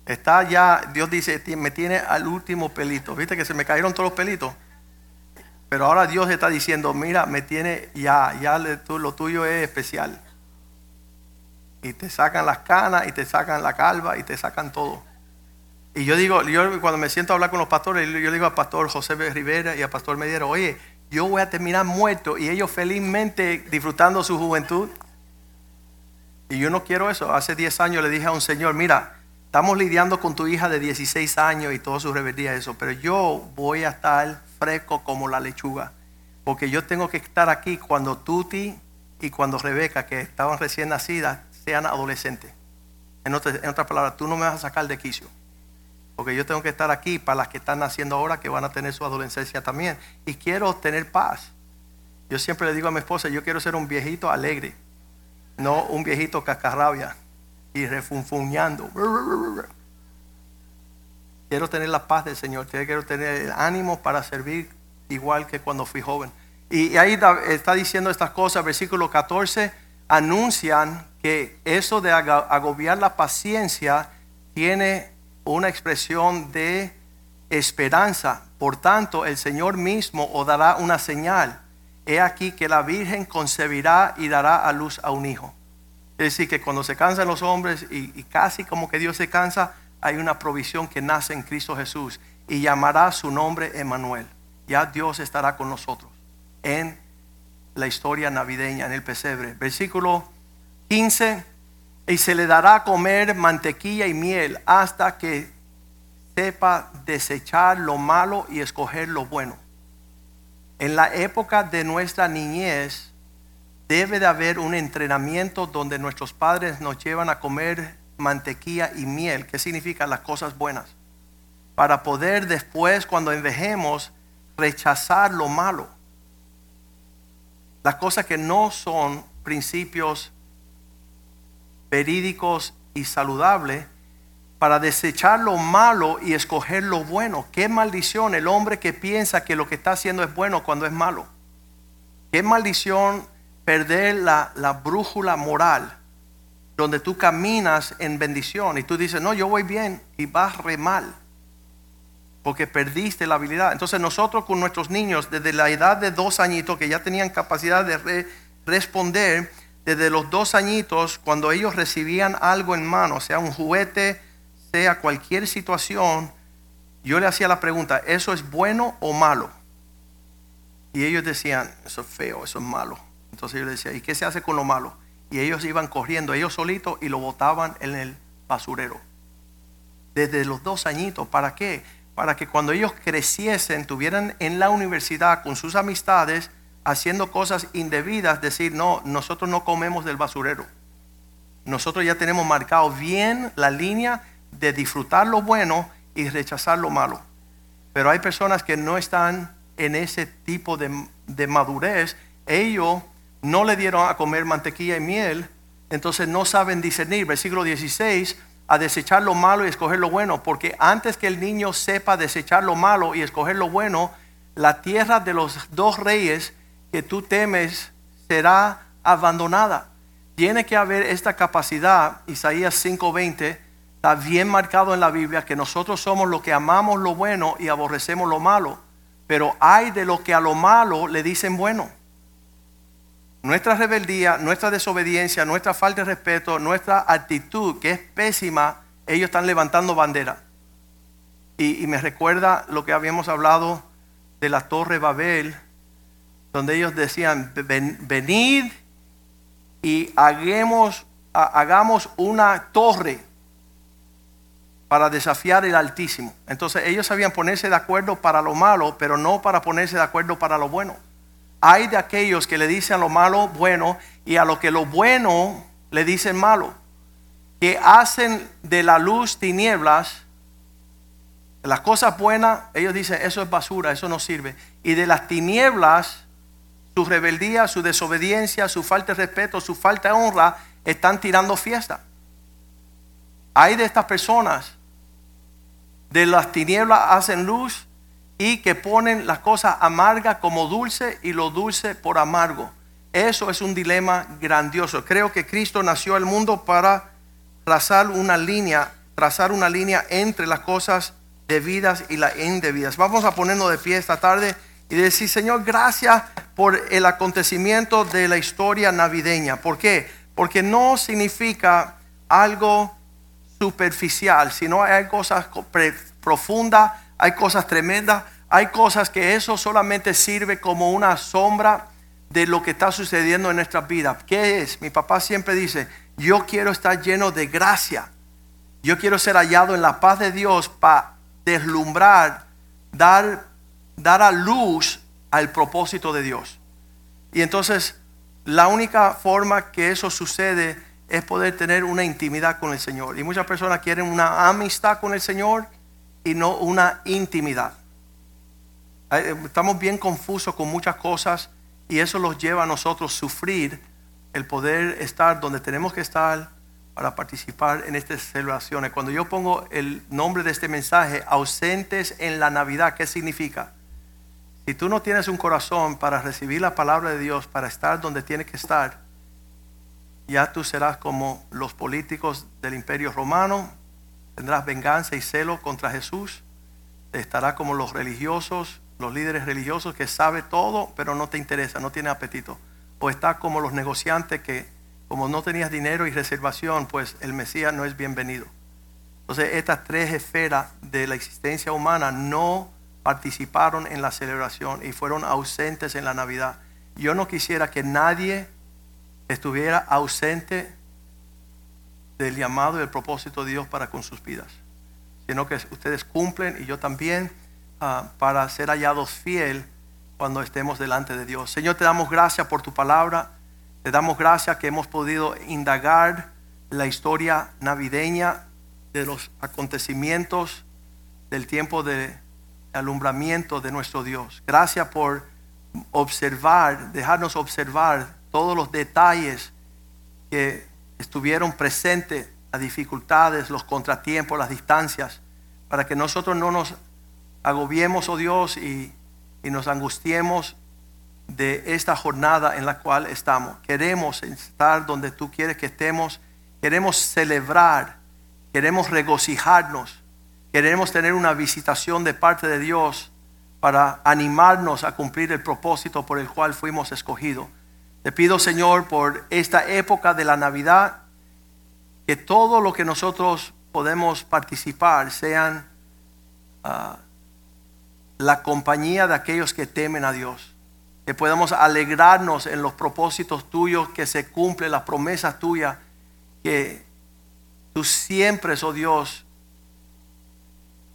Está ya, Dios dice, me tiene al último pelito. Viste que se me cayeron todos los pelitos. Pero ahora Dios está diciendo, mira, me tiene ya, ya lo tuyo es especial. Y te sacan las canas y te sacan la calva y te sacan todo. Y yo digo, yo cuando me siento a hablar con los pastores, yo digo al pastor José Rivera y al pastor Mediero, oye, yo voy a terminar muerto y ellos felizmente disfrutando su juventud. Y yo no quiero eso. Hace 10 años le dije a un señor, mira, estamos lidiando con tu hija de 16 años y toda su rebeldía, eso, pero yo voy a estar fresco como la lechuga, porque yo tengo que estar aquí cuando Tuti y cuando Rebeca, que estaban recién nacidas, sean adolescentes. En, en otras palabras, tú no me vas a sacar de quicio. Porque yo tengo que estar aquí para las que están naciendo ahora, que van a tener su adolescencia también. Y quiero tener paz. Yo siempre le digo a mi esposa, yo quiero ser un viejito alegre, no un viejito cascarrabia y refunfuñando. Quiero tener la paz del Señor, quiero tener el ánimo para servir igual que cuando fui joven. Y ahí está diciendo estas cosas, versículo 14, anuncian que eso de agobiar la paciencia tiene una expresión de esperanza. Por tanto, el Señor mismo os dará una señal. He aquí que la Virgen concebirá y dará a luz a un hijo. Es decir, que cuando se cansan los hombres y, casi como que Dios se cansa, hay una provisión que nace en Cristo Jesús y llamará su nombre Emanuel. Ya Dios estará con nosotros en la historia navideña, en el pesebre. Versículo 15 y se le dará a comer mantequilla y miel hasta que sepa desechar lo malo y escoger lo bueno. En la época de nuestra niñez debe de haber un entrenamiento donde nuestros padres nos llevan a comer mantequilla y miel, que significa las cosas buenas, para poder después cuando envejemos rechazar lo malo. Las cosas que no son principios verídicos y saludables para desechar lo malo y escoger lo bueno. Qué maldición el hombre que piensa que lo que está haciendo es bueno cuando es malo. Qué maldición perder la, la brújula moral donde tú caminas en bendición y tú dices, no, yo voy bien y vas re mal porque perdiste la habilidad. Entonces nosotros con nuestros niños desde la edad de dos añitos que ya tenían capacidad de responder, desde los dos añitos, cuando ellos recibían algo en mano, sea un juguete, sea cualquier situación, yo le hacía la pregunta, ¿eso es bueno o malo? Y ellos decían, eso es feo, eso es malo. Entonces yo les decía, ¿y qué se hace con lo malo? Y ellos iban corriendo, ellos solitos, y lo botaban en el basurero. Desde los dos añitos, ¿para qué? Para que cuando ellos creciesen, tuvieran en la universidad con sus amistades, haciendo cosas indebidas, decir, no, nosotros no comemos del basurero. Nosotros ya tenemos marcado bien la línea de disfrutar lo bueno y rechazar lo malo. Pero hay personas que no están en ese tipo de, de madurez. Ellos no le dieron a comer mantequilla y miel, entonces no saben discernir. Versículo 16, a desechar lo malo y escoger lo bueno. Porque antes que el niño sepa desechar lo malo y escoger lo bueno, la tierra de los dos reyes que tú temes será abandonada. Tiene que haber esta capacidad, Isaías 5:20, está bien marcado en la Biblia, que nosotros somos los que amamos lo bueno y aborrecemos lo malo. Pero hay de lo que a lo malo le dicen bueno. Nuestra rebeldía, nuestra desobediencia, nuestra falta de respeto, nuestra actitud, que es pésima, ellos están levantando bandera. Y, me recuerda lo que habíamos hablado de la torre Babel, donde ellos decían, venid y hagamos, hagamos una torre para desafiar el Altísimo. Entonces ellos sabían ponerse de acuerdo para lo malo, pero no para ponerse de acuerdo para lo bueno. Hay de aquellos que le dicen lo malo bueno y a lo que lo bueno le dicen malo, que hacen de la luz tinieblas, las cosas buenas, ellos dicen, eso es basura, eso no sirve. Y de las tinieblas, su rebeldía, su desobediencia, su falta de respeto, su falta de honra, están tirando fiesta. Hay de estas personas, de las tinieblas hacen luz y que ponen las cosas amargas como dulce y lo dulce por amargo. Eso es un dilema grandioso. Creo que Cristo nació al mundo para trazar una línea, trazar una línea entre las cosas debidas y las indebidas. Vamos a ponernos de pie esta tarde y decir, Señor, gracias por el acontecimiento de la historia navideña. ¿Por qué? Porque no significa algo superficial, sino hay cosas profundas, hay cosas tremendas, hay cosas que eso solamente sirve como una sombra de lo que está sucediendo en nuestra vida. ¿Qué es? Mi papá siempre dice, yo quiero estar lleno de gracia. Yo quiero ser hallado en la paz de Dios para deslumbrar, dar, dar a luz al propósito de Dios. Y entonces la única forma que eso sucede es poder tener una intimidad con el Señor. Y muchas personas quieren una amistad con el Señor y no una intimidad. Estamos bien confusos con muchas cosas y eso los lleva a nosotros sufrir el poder estar donde tenemos que estar para participar en estas celebraciones. Cuando yo pongo el nombre de este mensaje, ausentes en la Navidad, ¿qué significa? Si tú no tienes un corazón para recibir la palabra de Dios, para estar donde tienes que estar, ya tú serás como los políticos del imperio romano, tendrás venganza y celo contra Jesús, estarás como los religiosos los líderes religiosos que sabe todo, pero no te interesa, no tiene apetito. O está como los negociantes que como no tenías dinero y reservación, pues el Mesías no es bienvenido. Entonces estas tres esferas de la existencia humana no participaron en la celebración y fueron ausentes en la Navidad. Yo no quisiera que nadie estuviera ausente del llamado y el propósito de Dios para con sus vidas, sino que ustedes cumplen y yo también Ah, para ser hallados fiel cuando estemos delante de Dios. Señor, te damos gracias por tu palabra. Te damos gracias que hemos podido indagar la historia navideña de los acontecimientos del tiempo de alumbramiento de nuestro Dios. Gracias por observar, dejarnos observar todos los detalles que estuvieron presentes, las dificultades, los contratiempos, las distancias, para que nosotros no nos agobiemos, oh Dios, y, nos angustiemos de esta jornada en la cual estamos. Queremos estar donde tú quieres que estemos. Queremos celebrar. Queremos regocijarnos. Queremos tener una visitación de parte de Dios para animarnos a cumplir el propósito por el cual fuimos escogidos. Te pido, Señor, por esta época de la Navidad, que todo lo que nosotros podemos participar sean uh, la compañía de aquellos que temen a Dios. Que podamos alegrarnos en los propósitos tuyos, que se cumplen las promesas tuyas, que tú siempre, oh Dios,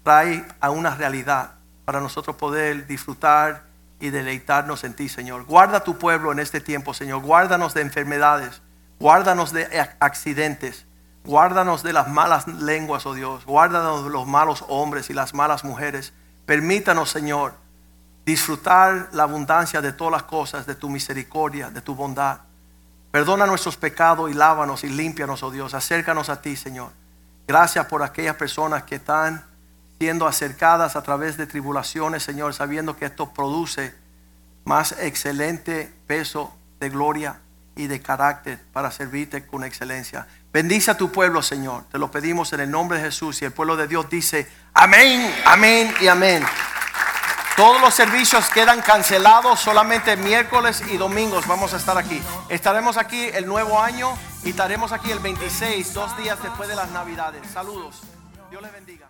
trae a una realidad para nosotros poder disfrutar y deleitarnos en ti, Señor. Guarda tu pueblo en este tiempo, Señor. Guárdanos de enfermedades, guárdanos de accidentes, guárdanos de las malas lenguas, oh Dios. Guárdanos de los malos hombres y las malas mujeres. Permítanos, Señor, disfrutar la abundancia de todas las cosas, de tu misericordia, de tu bondad. Perdona nuestros pecados y lávanos y límpianos, oh Dios. Acércanos a ti, Señor. Gracias por aquellas personas que están siendo acercadas a través de tribulaciones, Señor, sabiendo que esto produce más excelente peso de gloria y de carácter para servirte con excelencia. Bendice a tu pueblo, Señor. Te lo pedimos en el nombre de Jesús. Y el pueblo de Dios dice, amén, amén y amén. Todos los servicios quedan cancelados, solamente miércoles y domingos vamos a estar aquí. Estaremos aquí el nuevo año y estaremos aquí el 26, dos días después de las Navidades. Saludos. Dios les bendiga.